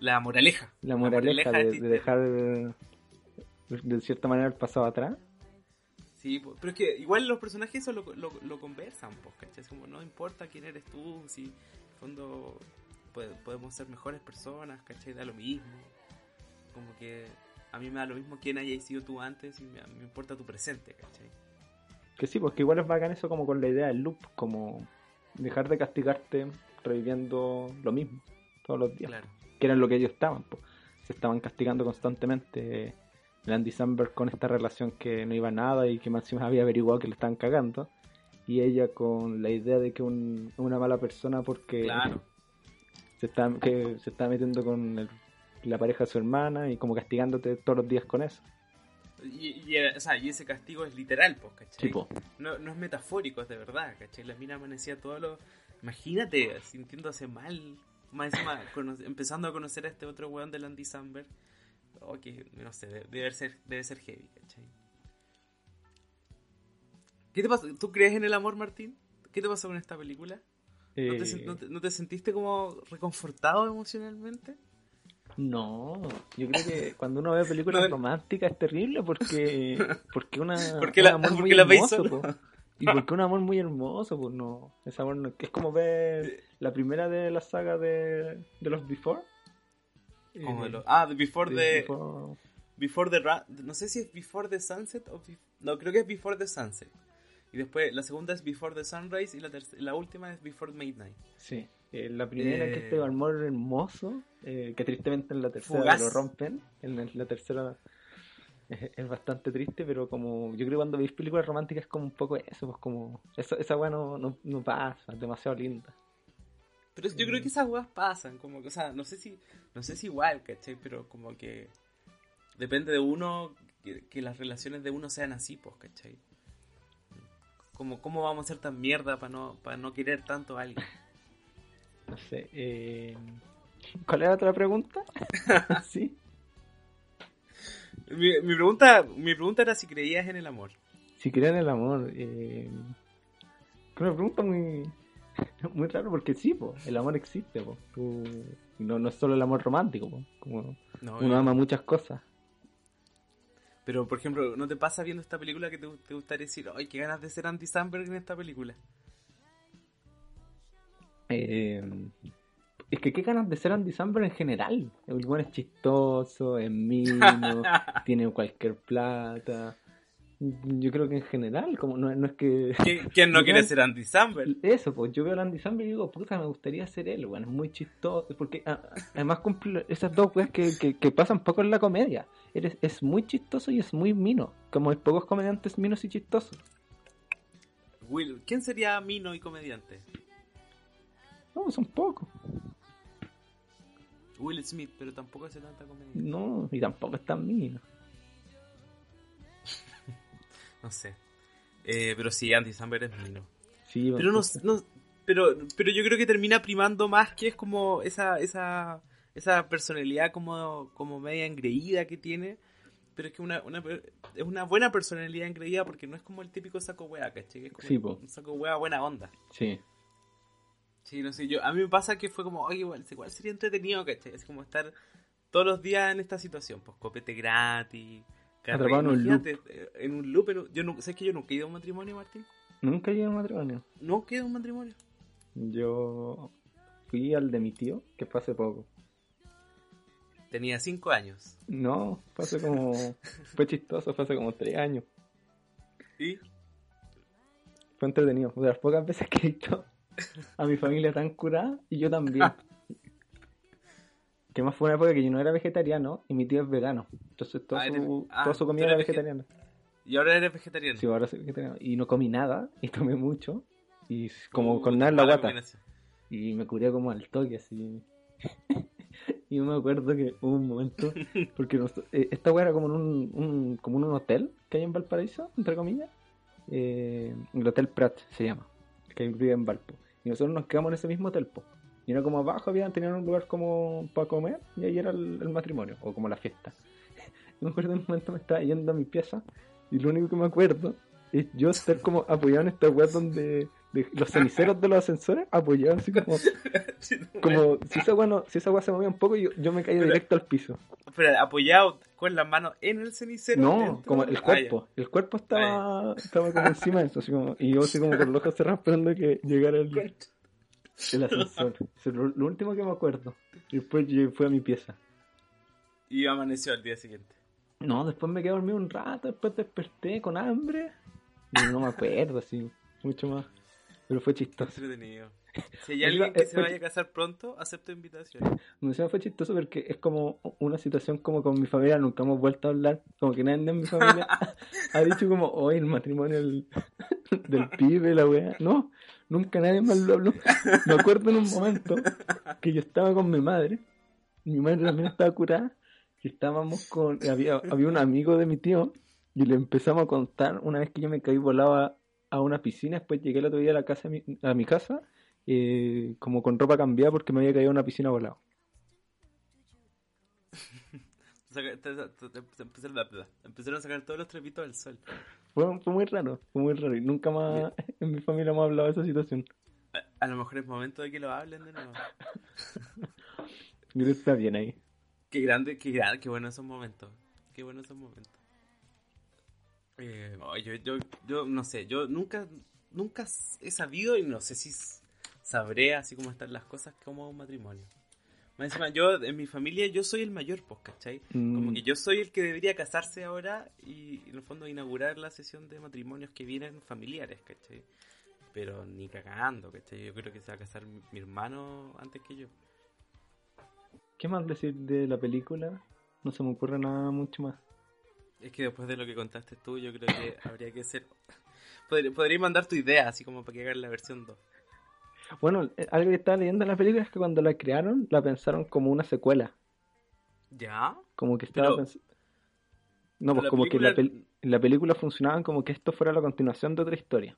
La moraleja. La moraleja, de, dejar de, cierta manera el pasado atrás. Sí, pero es que igual los personajes eso lo, lo, conversan, pues, ¿cachai? Es como no importa quién eres tú, si en fondo podemos ser mejores personas, ¿cachai? Da lo mismo. Como que a mí me da lo mismo quién haya sido tú antes y me, me importa tu presente, ¿cachai? Que sí, porque igual es bacán eso como con la idea del loop, como dejar de castigarte reviviendo lo mismo todos los días. Claro. Que era lo que ellos estaban, pues. se estaban castigando constantemente. Andy Samberg con esta relación que no iba a nada y que Máximo había averiguado que le estaban cagando. Y ella con la idea de que un, una mala persona porque se, está, que se está metiendo con la pareja de su hermana y como castigándote todos los días con eso. Y, y, o sea, y ese castigo es literal, pues, ¿cachai? No, no es metafórico, es de verdad, ¿cachai? La mina amanecía todo lo... Imagínate, sintiéndose mal, más encima, empezando a conocer a este otro weón de Andy Samberg. Oh, que, no sé, debe ser, debe ser heavy, ¿cachai? ¿Qué te pasa? ¿Tú crees en el amor, Martín? ¿Qué te pasó con esta película? ¿No, te, eh. no te sentiste como reconfortado emocionalmente? No, yo creo que cuando uno ve películas románticas es terrible porque *laughs* porque una porque un amor muy hermoso, y porque un amor muy hermoso, pues no, es amor es como ver la primera de la saga de, de los Before. Como eh, ah, Before the Before, the no sé si es Before the Sunset o no, creo que es Before the Sunset. Y después la segunda es Before the Sunrise y la, la última es Before Midnight. Sí. Eh, la primera que este amor hermoso, eh, que tristemente en la tercera lo rompen, en la tercera es, bastante triste, pero como yo creo que cuando veis películas románticas es como un poco eso, pues como eso, esa weá no, no, pasa, es demasiado linda. Pero yo creo que esas weas pasan, como que, o sea, no sé si, no sé si igual, ¿cachai? Pero como que depende de uno, que, las relaciones de uno sean así, pues, ¿cachai? Como, ¿cómo vamos a ser tan mierda para no, para no querer tanto a alguien? No sé. Eh... ¿Cuál era otra pregunta? *laughs* sí. Mi, pregunta, mi pregunta era si creías en el amor. Si creías en el amor. Eh... Una pregunta muy, *laughs* muy raro porque sí, po, el amor existe. Po. no, no es solo el amor romántico. Po. Como uno ama muchas cosas. Pero, por ejemplo, ¿no te pasa viendo esta película que te, te gustaría decir, ay, qué ganas de ser Andy Samberg en esta película? Eh, es que qué ganas de ser Andy Samberg en general. El buen es chistoso, es mino, *laughs* tiene cualquier plata. Yo creo que en general, como no, no es que. ¿Quién, no *laughs* quiere ser Andy Samberg? Eso, pues yo veo a Andy Samberg y digo, puta, me gustaría ser él, bueno, es muy chistoso. Porque además cumple esas dos weas que, que, pasan poco en la comedia. Eres, es muy chistoso y es muy mino. Como hay pocos comediantes minos y chistosos. Will, ¿quién sería mino y comediante? No, son pocos. Will Smith, pero tampoco hace tanta comedia. No, y tampoco es tan mío. No sé. Eh, pero sí, Andy Samberg es mío. Sí, pero no, no, pero, pero yo creo que termina primando más que es como esa, esa, esa personalidad como, como media engreída que tiene. Pero es que una, una, es una buena personalidad engreída porque no es como el típico saco wea, ¿cachai? Es como sí, un saco wea buena onda. Sí. Sí, no sé, yo, a mí me pasa que fue como, oye, igual, igual sería entretenido, ¿cachai? Es como estar todos los días en esta situación, pues copete gratis, Atrapado en un imagínate, eh, en un loop. un- yo no, ¿Sabes que yo nunca he ido a un matrimonio, Martín? Nunca llegué a un matrimonio. Nunca he ido a un matrimonio. Yo fui al de mi tío, que fue hace poco. Tenía cinco años. No, fue hace como. *laughs* fue chistoso, fue hace como tres años. ¿Y? Fue entretenido. De las pocas veces que he visto a mi familia tan curada y yo también. *laughs* que más fue una época que yo no era vegetariano y mi tío es vegano. Entonces toda, Ah, su, ah, toda su comida era vege- vegetariana. Y ahora eres vegetariano. Sí, ahora soy vegetariano. Y no comí nada y tomé mucho. Y como Uh, con nada en la guata. Y me curé como al toque, así. *laughs* y yo me acuerdo que hubo un momento, *laughs* porque nos- eh, esta weá era como en un, un- como en un hotel que hay en Valparaíso, entre comillas. Eh, el Hotel Prat se llama, que vive en Valpo. Y nosotros nos quedamos en ese mismo hotel, po. Y era como abajo, habían tenían un lugar como para comer, y ahí era el, el matrimonio, o como la fiesta. *laughs* Me acuerdo en un momento me estaba yendo a mi pieza, y lo único que me acuerdo es yo estar como apoyado en esta weá donde de los ceniceros de los ascensores, apoyado así como *laughs* como si esa weá no- si esa weá se movía un poco yo, yo me caía Pero- directo al piso Pero apoyado con las manos en el cenicero. no dentro. como el Ah, cuerpo el cuerpo estaba estaba como encima de eso así como, y yo así como con los ojos cerrados esperando que llegara el. El ascensor *laughs* es lo, lo último que me acuerdo y después yo fui a mi pieza Y amaneció al día siguiente. no después me quedé dormido un rato después desperté con hambre y no me acuerdo así mucho más pero fue chistoso Entretenido. Si hay *laughs* alguien que se vaya a casar pronto, acepto invitación. No sé, fue chistoso porque es como una situación como con mi familia, nunca hemos vuelto a hablar, como que nadie de mi familia *laughs* ha dicho como, hoy el matrimonio del, del pibe, la wea. No, nunca nadie más lo habló. Me acuerdo en un momento que yo estaba con mi madre, mi madre también estaba curada, y estábamos con, había, había un amigo de mi tío, y le empezamos a contar una vez que yo me caí volaba a una piscina, después llegué el otro día a la casa, a mi, a mi casa, eh, como con ropa cambiada porque me había caído a una piscina volado. Empezaron a- sacar todos los trepitos del sol. Fue, fue muy raro, fue muy raro. Y nunca más *laughs* en mi familia hemos hablado de esa situación. A, a lo mejor es momento de que lo hablen de nuevo. *laughs* Yo está bien ahí. Qué grande, qué grande, qué bueno esos momentos. Qué bueno esos momentos. Eh, no, yo, yo, yo no sé, yo nunca, nunca he sabido y no sé si sabré así como están las cosas como un matrimonio. Más encima, yo en mi familia yo soy el mayor, pues, ¿cachai? Como Mm, que yo soy el que debería casarse ahora y en el fondo inaugurar la sesión de matrimonios que vienen familiares, ¿cachai? Pero ni cagando, ¿cachai? Yo creo que se va a casar mi, hermano antes que yo. ¿Qué más decir de la película? No se me ocurre nada mucho más. Es que después de lo que contaste tú, yo creo que habría que ser... *laughs* Podría, podría mandar tu idea, así como para que hagan la versión 2. Bueno, eh, algo que estaba leyendo en la película es que cuando la crearon, la pensaron como una secuela. ¿Ya? Como que estaba Pero- No, pues como que la, pel- la película funcionaba como que esto fuera la continuación de otra historia.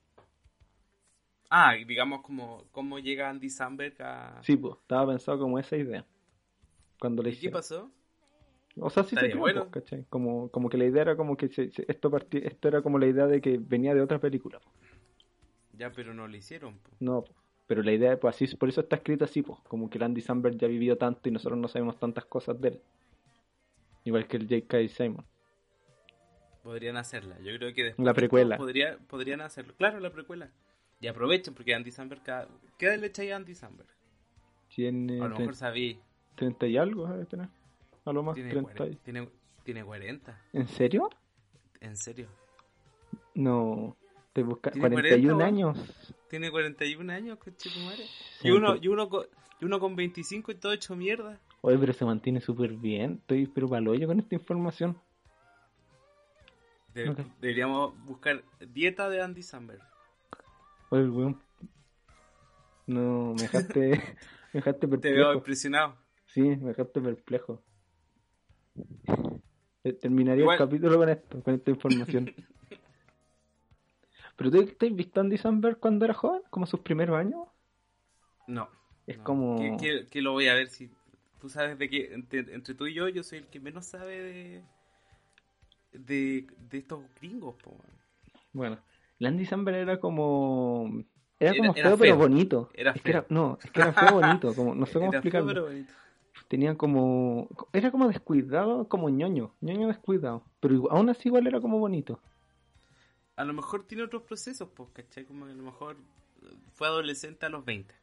Ah, y digamos como cómo llega Andy Samberg a... Sí, pues, estaba pensado como esa idea. Cuando ¿Y qué pasó? O sea, sí se bueno. pues, ¿cachai? Como, como que la idea era como que se- se- esto, esto era como la idea de que venía de otra película. pues. Ya, pero no lo hicieron. po. No, po. Pero la idea, pues así, por eso está escrito así, pues, como que el Andy Samberg ya ha vivido tanto y nosotros no sabemos tantas cosas de él. Igual que el J.K. Simon. Podrían hacerla. Yo creo que después La precuela. Podría, podrían hacerlo. Claro, la precuela. Y aprovechen porque Andy Samberg... Cada... ¿Qué edad le echáis a Andy Samberg? Tiene A lo mejor sabí. 30 y algo, debe tener. A lo más, Tiene, 30 y... 40, tiene, tiene 40. ¿En serio? En serio. No, estoy buscando... Tiene 41 40, años. Tiene 41 años, coche. Y uno, y, uno con, y uno con 25 y todo hecho mierda. Oye, pero se mantiene súper bien. Estoy pero paloyo con esta información. De-. Deberíamos buscar dieta de Andy Samberg. Oye, weón... No, me dejaste... *laughs* me dejaste Te veo impresionado. Sí, me dejaste perplejo. Terminaría Igual- el capítulo con esto, con esta información. *laughs* ¿Pero tú te has visto Andy Samberg cuando era joven? ¿Como sus primeros años? No. Es no. como... ¿Qué, qué- qué lo voy a ver si tú sabes de que entre, entre tú y yo, yo soy el que menos sabe de de, de estos gringos, po. Bueno, Andy Samberg era como... Era como era feo, pero feo. bonito. Era Es que era- feo. no, es que era feo bonito, como, no *laughs* sé cómo Era feo, explicarlo. pero bonito. Tenía como, era como descuidado, como ñoño, ñoño descuidado, pero aún así igual era como bonito. A lo mejor tiene otros procesos, pues, ¿cachai? Como que a lo mejor fue adolescente a los 20.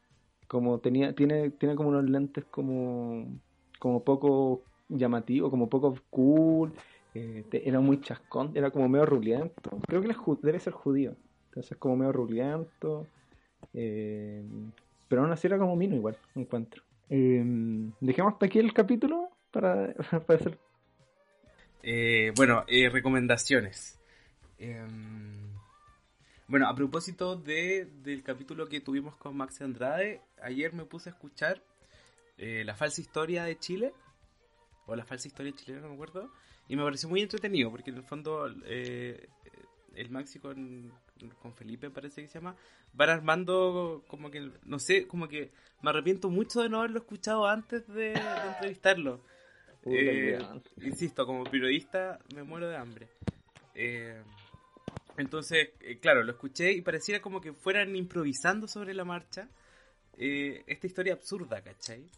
Como tenía, tiene, tiene como unos lentes como, como poco llamativo, como poco cool, eh, era muy chascón, era como medio ruliento. Creo que debe ser judío, entonces como medio ruliento, eh, pero aún así era como mino igual, encuentro. Eh, dejemos hasta aquí el capítulo para, *laughs* para hacer Eh, bueno, eh, recomendaciones. Em, bueno, a propósito de, del capítulo que tuvimos con Max Andrade, ayer me puse a escuchar eh, La falsa historia de Chile, o La falsa historia chilena, no me acuerdo, y me pareció muy entretenido, porque en el fondo eh, el Maxi con, con Felipe, parece que se llama, van armando como que, no sé, como que me arrepiento mucho de no haberlo escuchado antes de, de entrevistarlo. Eh, insisto, como periodista me muero de hambre. Eh, entonces, eh, claro, lo escuché y pareciera como que fueran improvisando sobre la marcha eh, esta historia absurda, ¿cachai?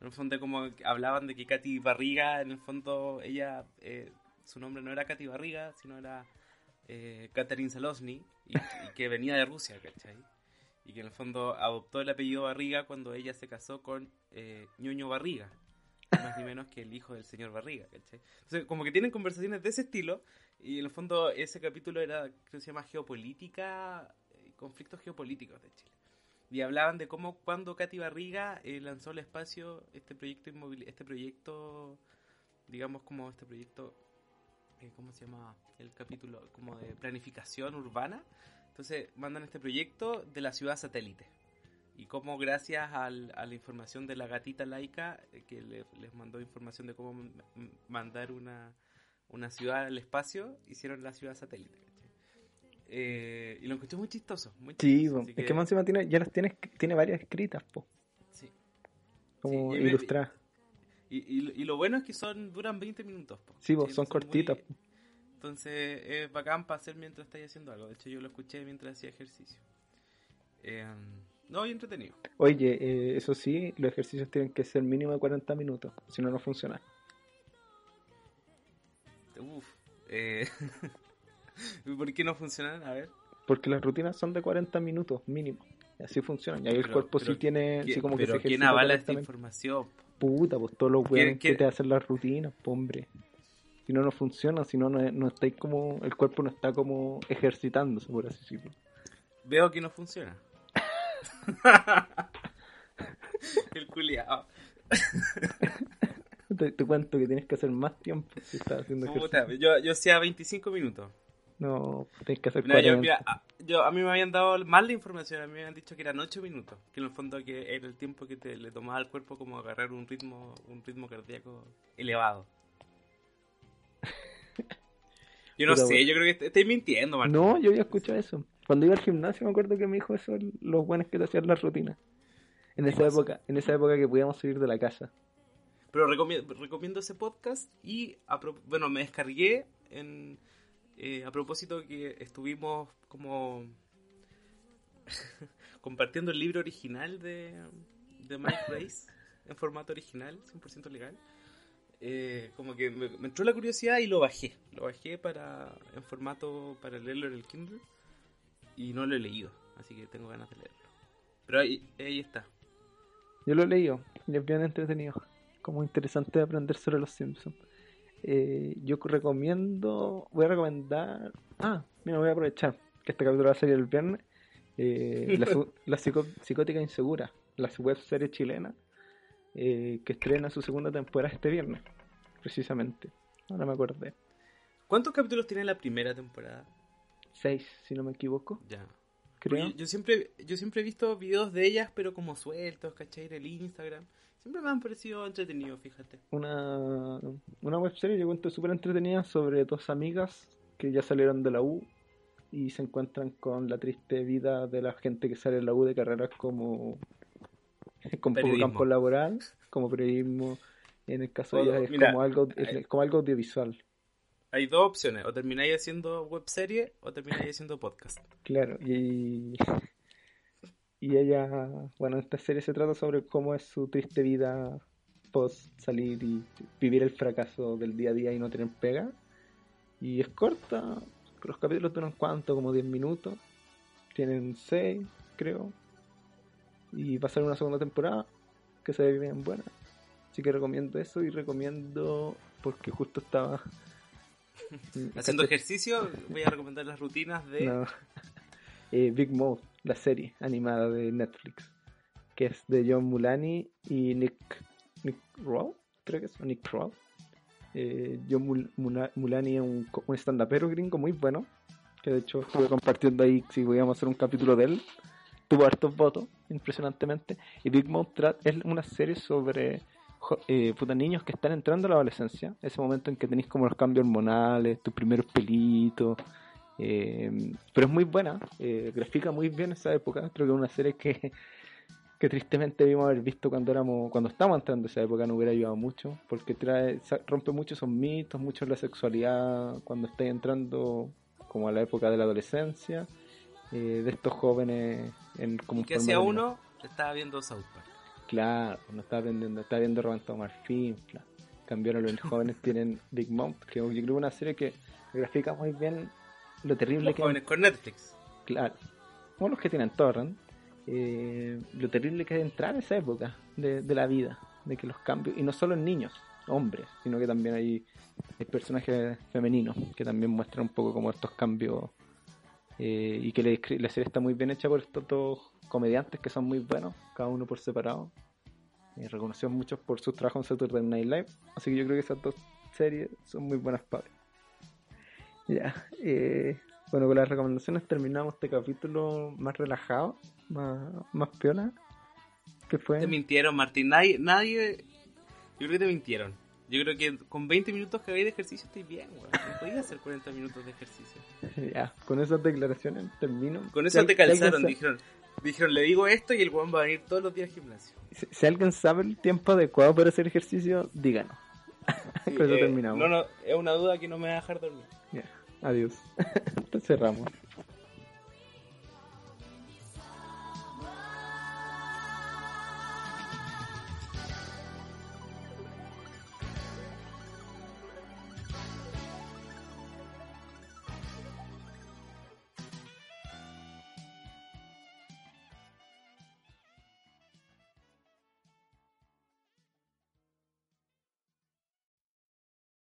En el fondo, como hablaban de que Katy Barriga, en el fondo, ella, eh, su nombre no era Katy Barriga, sino era eh, Catherine Salosny, y, y que venía de Rusia, ¿cachai? Y que en el fondo adoptó el apellido Barriga cuando ella se casó con eh, Ñoño Barriga más ni menos que el hijo del señor Barriga, ¿cachai? Entonces, como que tienen conversaciones de ese estilo, y en el fondo ese capítulo era, creo que se llama Geopolítica, eh, conflictos geopolíticos de Chile. Y hablaban de cómo cuando Katy Barriga eh, lanzó al espacio este proyecto inmobili- este proyecto, digamos como este proyecto, eh, ¿cómo se llama? El capítulo como de planificación urbana. Entonces mandan este proyecto de la ciudad satélite y cómo gracias al- a la información de la gatita laica eh, que le- les mandó información de cómo mandar una, una ciudad al espacio hicieron la ciudad satélite. Eh, y lo encontré muy chistoso muy Sí, chistoso, así es que más encima tiene, ya las tiene, tiene varias escritas, po, sí. como Sí, y ilustradas. y, y- y lo bueno es que son duran 20 minutos po, Sí, po, son cortitas. muy- entonces es bacán para hacer mientras estáis haciendo algo de hecho yo lo escuché mientras hacía ejercicio Eh, no, y entretenido Oye, eh, eso sí, los ejercicios tienen que ser mínimo de 40 minutos, si no, no funciona. Eh, *laughs* ¿Por qué no funcionan? A ver. Porque las rutinas son de 40 minutos mínimo. Así funcionan. Y ahí el cuerpo pero sí tiene, ¿Quién- sí como que se ¿quién avala esta información? Puta, pues todos los ¿Quién- weones que te hacen las rutinas, po, hombre. Si no, no funciona, si no, no, no estáis como, el cuerpo no está como ejercitándose, por así decirlo. Veo que no funciona. *laughs* *laughs* El culiao. *laughs* Te, te cuento que tienes que hacer más tiempo si estás haciendo ejercicio. yo, yo hacía 25 minutos. No, tienes que hacer yo, 40. mira, a, yo- a mí me habían dado mal la información, a mí me habían dicho que eran 8 minutos, que en el fondo que era el tiempo que te, le tomaba al cuerpo como agarrar un ritmo un ritmo cardíaco elevado. *laughs* Yo no sé, yo creo que est- estoy mintiendo, Martín. No, yo había escuchado eso. Cuando iba al gimnasio me acuerdo que me dijo eso los buenos que te hacían las rutinas. En esa época, en esa época que podíamos salir de la casa. Pero recomiendo, recomiendo ese podcast y, bueno, me descargué en, eh, a propósito que estuvimos como *laughs* compartiendo el libro original de, de Mike Grace en formato original, 100% legal. Eh, como que me, me entró la curiosidad y lo bajé. Lo bajé para en formato para leerlo en el Kindle y no lo he leído, así que tengo ganas de leerlo. Pero ahí, ahí está. Yo lo he leído y es bien entretenido. Como interesante aprender sobre los Simpsons. Eh, yo recomiendo, voy a recomendar. Ah, mira, voy a aprovechar que este capítulo va a salir el viernes. Eh, la la psico- Psicótica Insegura, la web serie chilena, eh, que estrena su segunda temporada este viernes, precisamente. Ahora me acordé. ¿Cuántos capítulos tiene la primera temporada? Seis, si no me equivoco, Ya. creo. Yo siempre, yo siempre he visto videos de ellas, pero como sueltos, ¿cachai? En el Instagram. Siempre me han parecido entretenidos, fíjate. una, una web serie yo cuento súper entretenida sobre dos amigas que ya salieron de la U y se encuentran con la triste vida de la gente que sale de la U de carreras como con poco campo laboral, como periodismo, en el caso de ellas es mira, como algo es como algo audiovisual, Hay dos opciones, o termináis haciendo web serie o termináis haciendo podcast. claro, y y ella, bueno, esta serie se trata sobre cómo es su triste vida post salir y vivir el fracaso del día a día y no tener pega. Y es corta, los capítulos duran cuánto, como 10 minutos. Tienen 6, creo. Y va a ser una segunda temporada que se ve bien buena. Así que recomiendo eso y recomiendo, porque justo estaba... *laughs* Haciendo ejercicio, voy a recomendar las rutinas de... *laughs* Eh, Big Mouth, la serie animada de Netflix, que es de John Mulani y Nick, Nick Rowe, creo que es, Nick Rowe. Eh, John Mulani es un, un stand-upero gringo muy bueno, que de hecho estuve compartiendo ahí si podíamos hacer un capítulo de él. Tuvo hartos votos, impresionantemente. Y Big Mouth es una serie sobre eh, niños que están entrando a la adolescencia, ese momento en que tenéis como los cambios hormonales, tus primeros pelitos. Eh, pero es muy buena, eh, grafica muy bien esa época. Creo que es una serie que, *laughs* que tristemente debimos haber visto cuando éramos cuando estábamos entrando esa época, no hubiera ayudado mucho, porque trae rompe mucho esos mitos, mucho la sexualidad cuando estáis entrando como a la época de la adolescencia, eh, de estos jóvenes en como que hacía uno estaba viendo South Park. Claro, no estaba viendo, estaba viendo Roberto claro. Cambiaron los jóvenes tienen Big Mouth, que yo creo que una serie que grafica muy bien lo terrible los que jóvenes con Netflix. Claro. Como los que tienen Torrent, eh, lo terrible que es entrar en esa época de, de la vida, de que los cambios, y no solo en niños, hombres, sino que también hay, hay personajes femeninos que también muestran un poco como estos cambios eh, y que la, serie está muy bien hecha por estos dos comediantes que son muy buenos, cada uno por separado. Eh, reconocidos muchos por sus trabajos en Saturday Night Live, así que yo creo que esas dos series son muy buenas para Ya, eh, bueno, con las recomendaciones terminamos este capítulo más relajado, más, más piola. ¿Qué fue? Te mintieron, Martín. Nadie, nadie. Yo creo que te mintieron. Yo creo que con 20 minutos que había de ejercicio estoy bien, weón. No podía hacer 40 minutos de ejercicio. *laughs* Ya, con esas declaraciones termino. Con eso te calzaron, dijeron. Dijeron, le digo esto y el weón va a venir todos los días al gimnasio. Si, alguien sabe el tiempo adecuado para hacer ejercicio, díganos. *laughs* con eso eh, terminamos. No, no, es una duda que no me va a dejar dormir. Adiós. *laughs* Cerramos.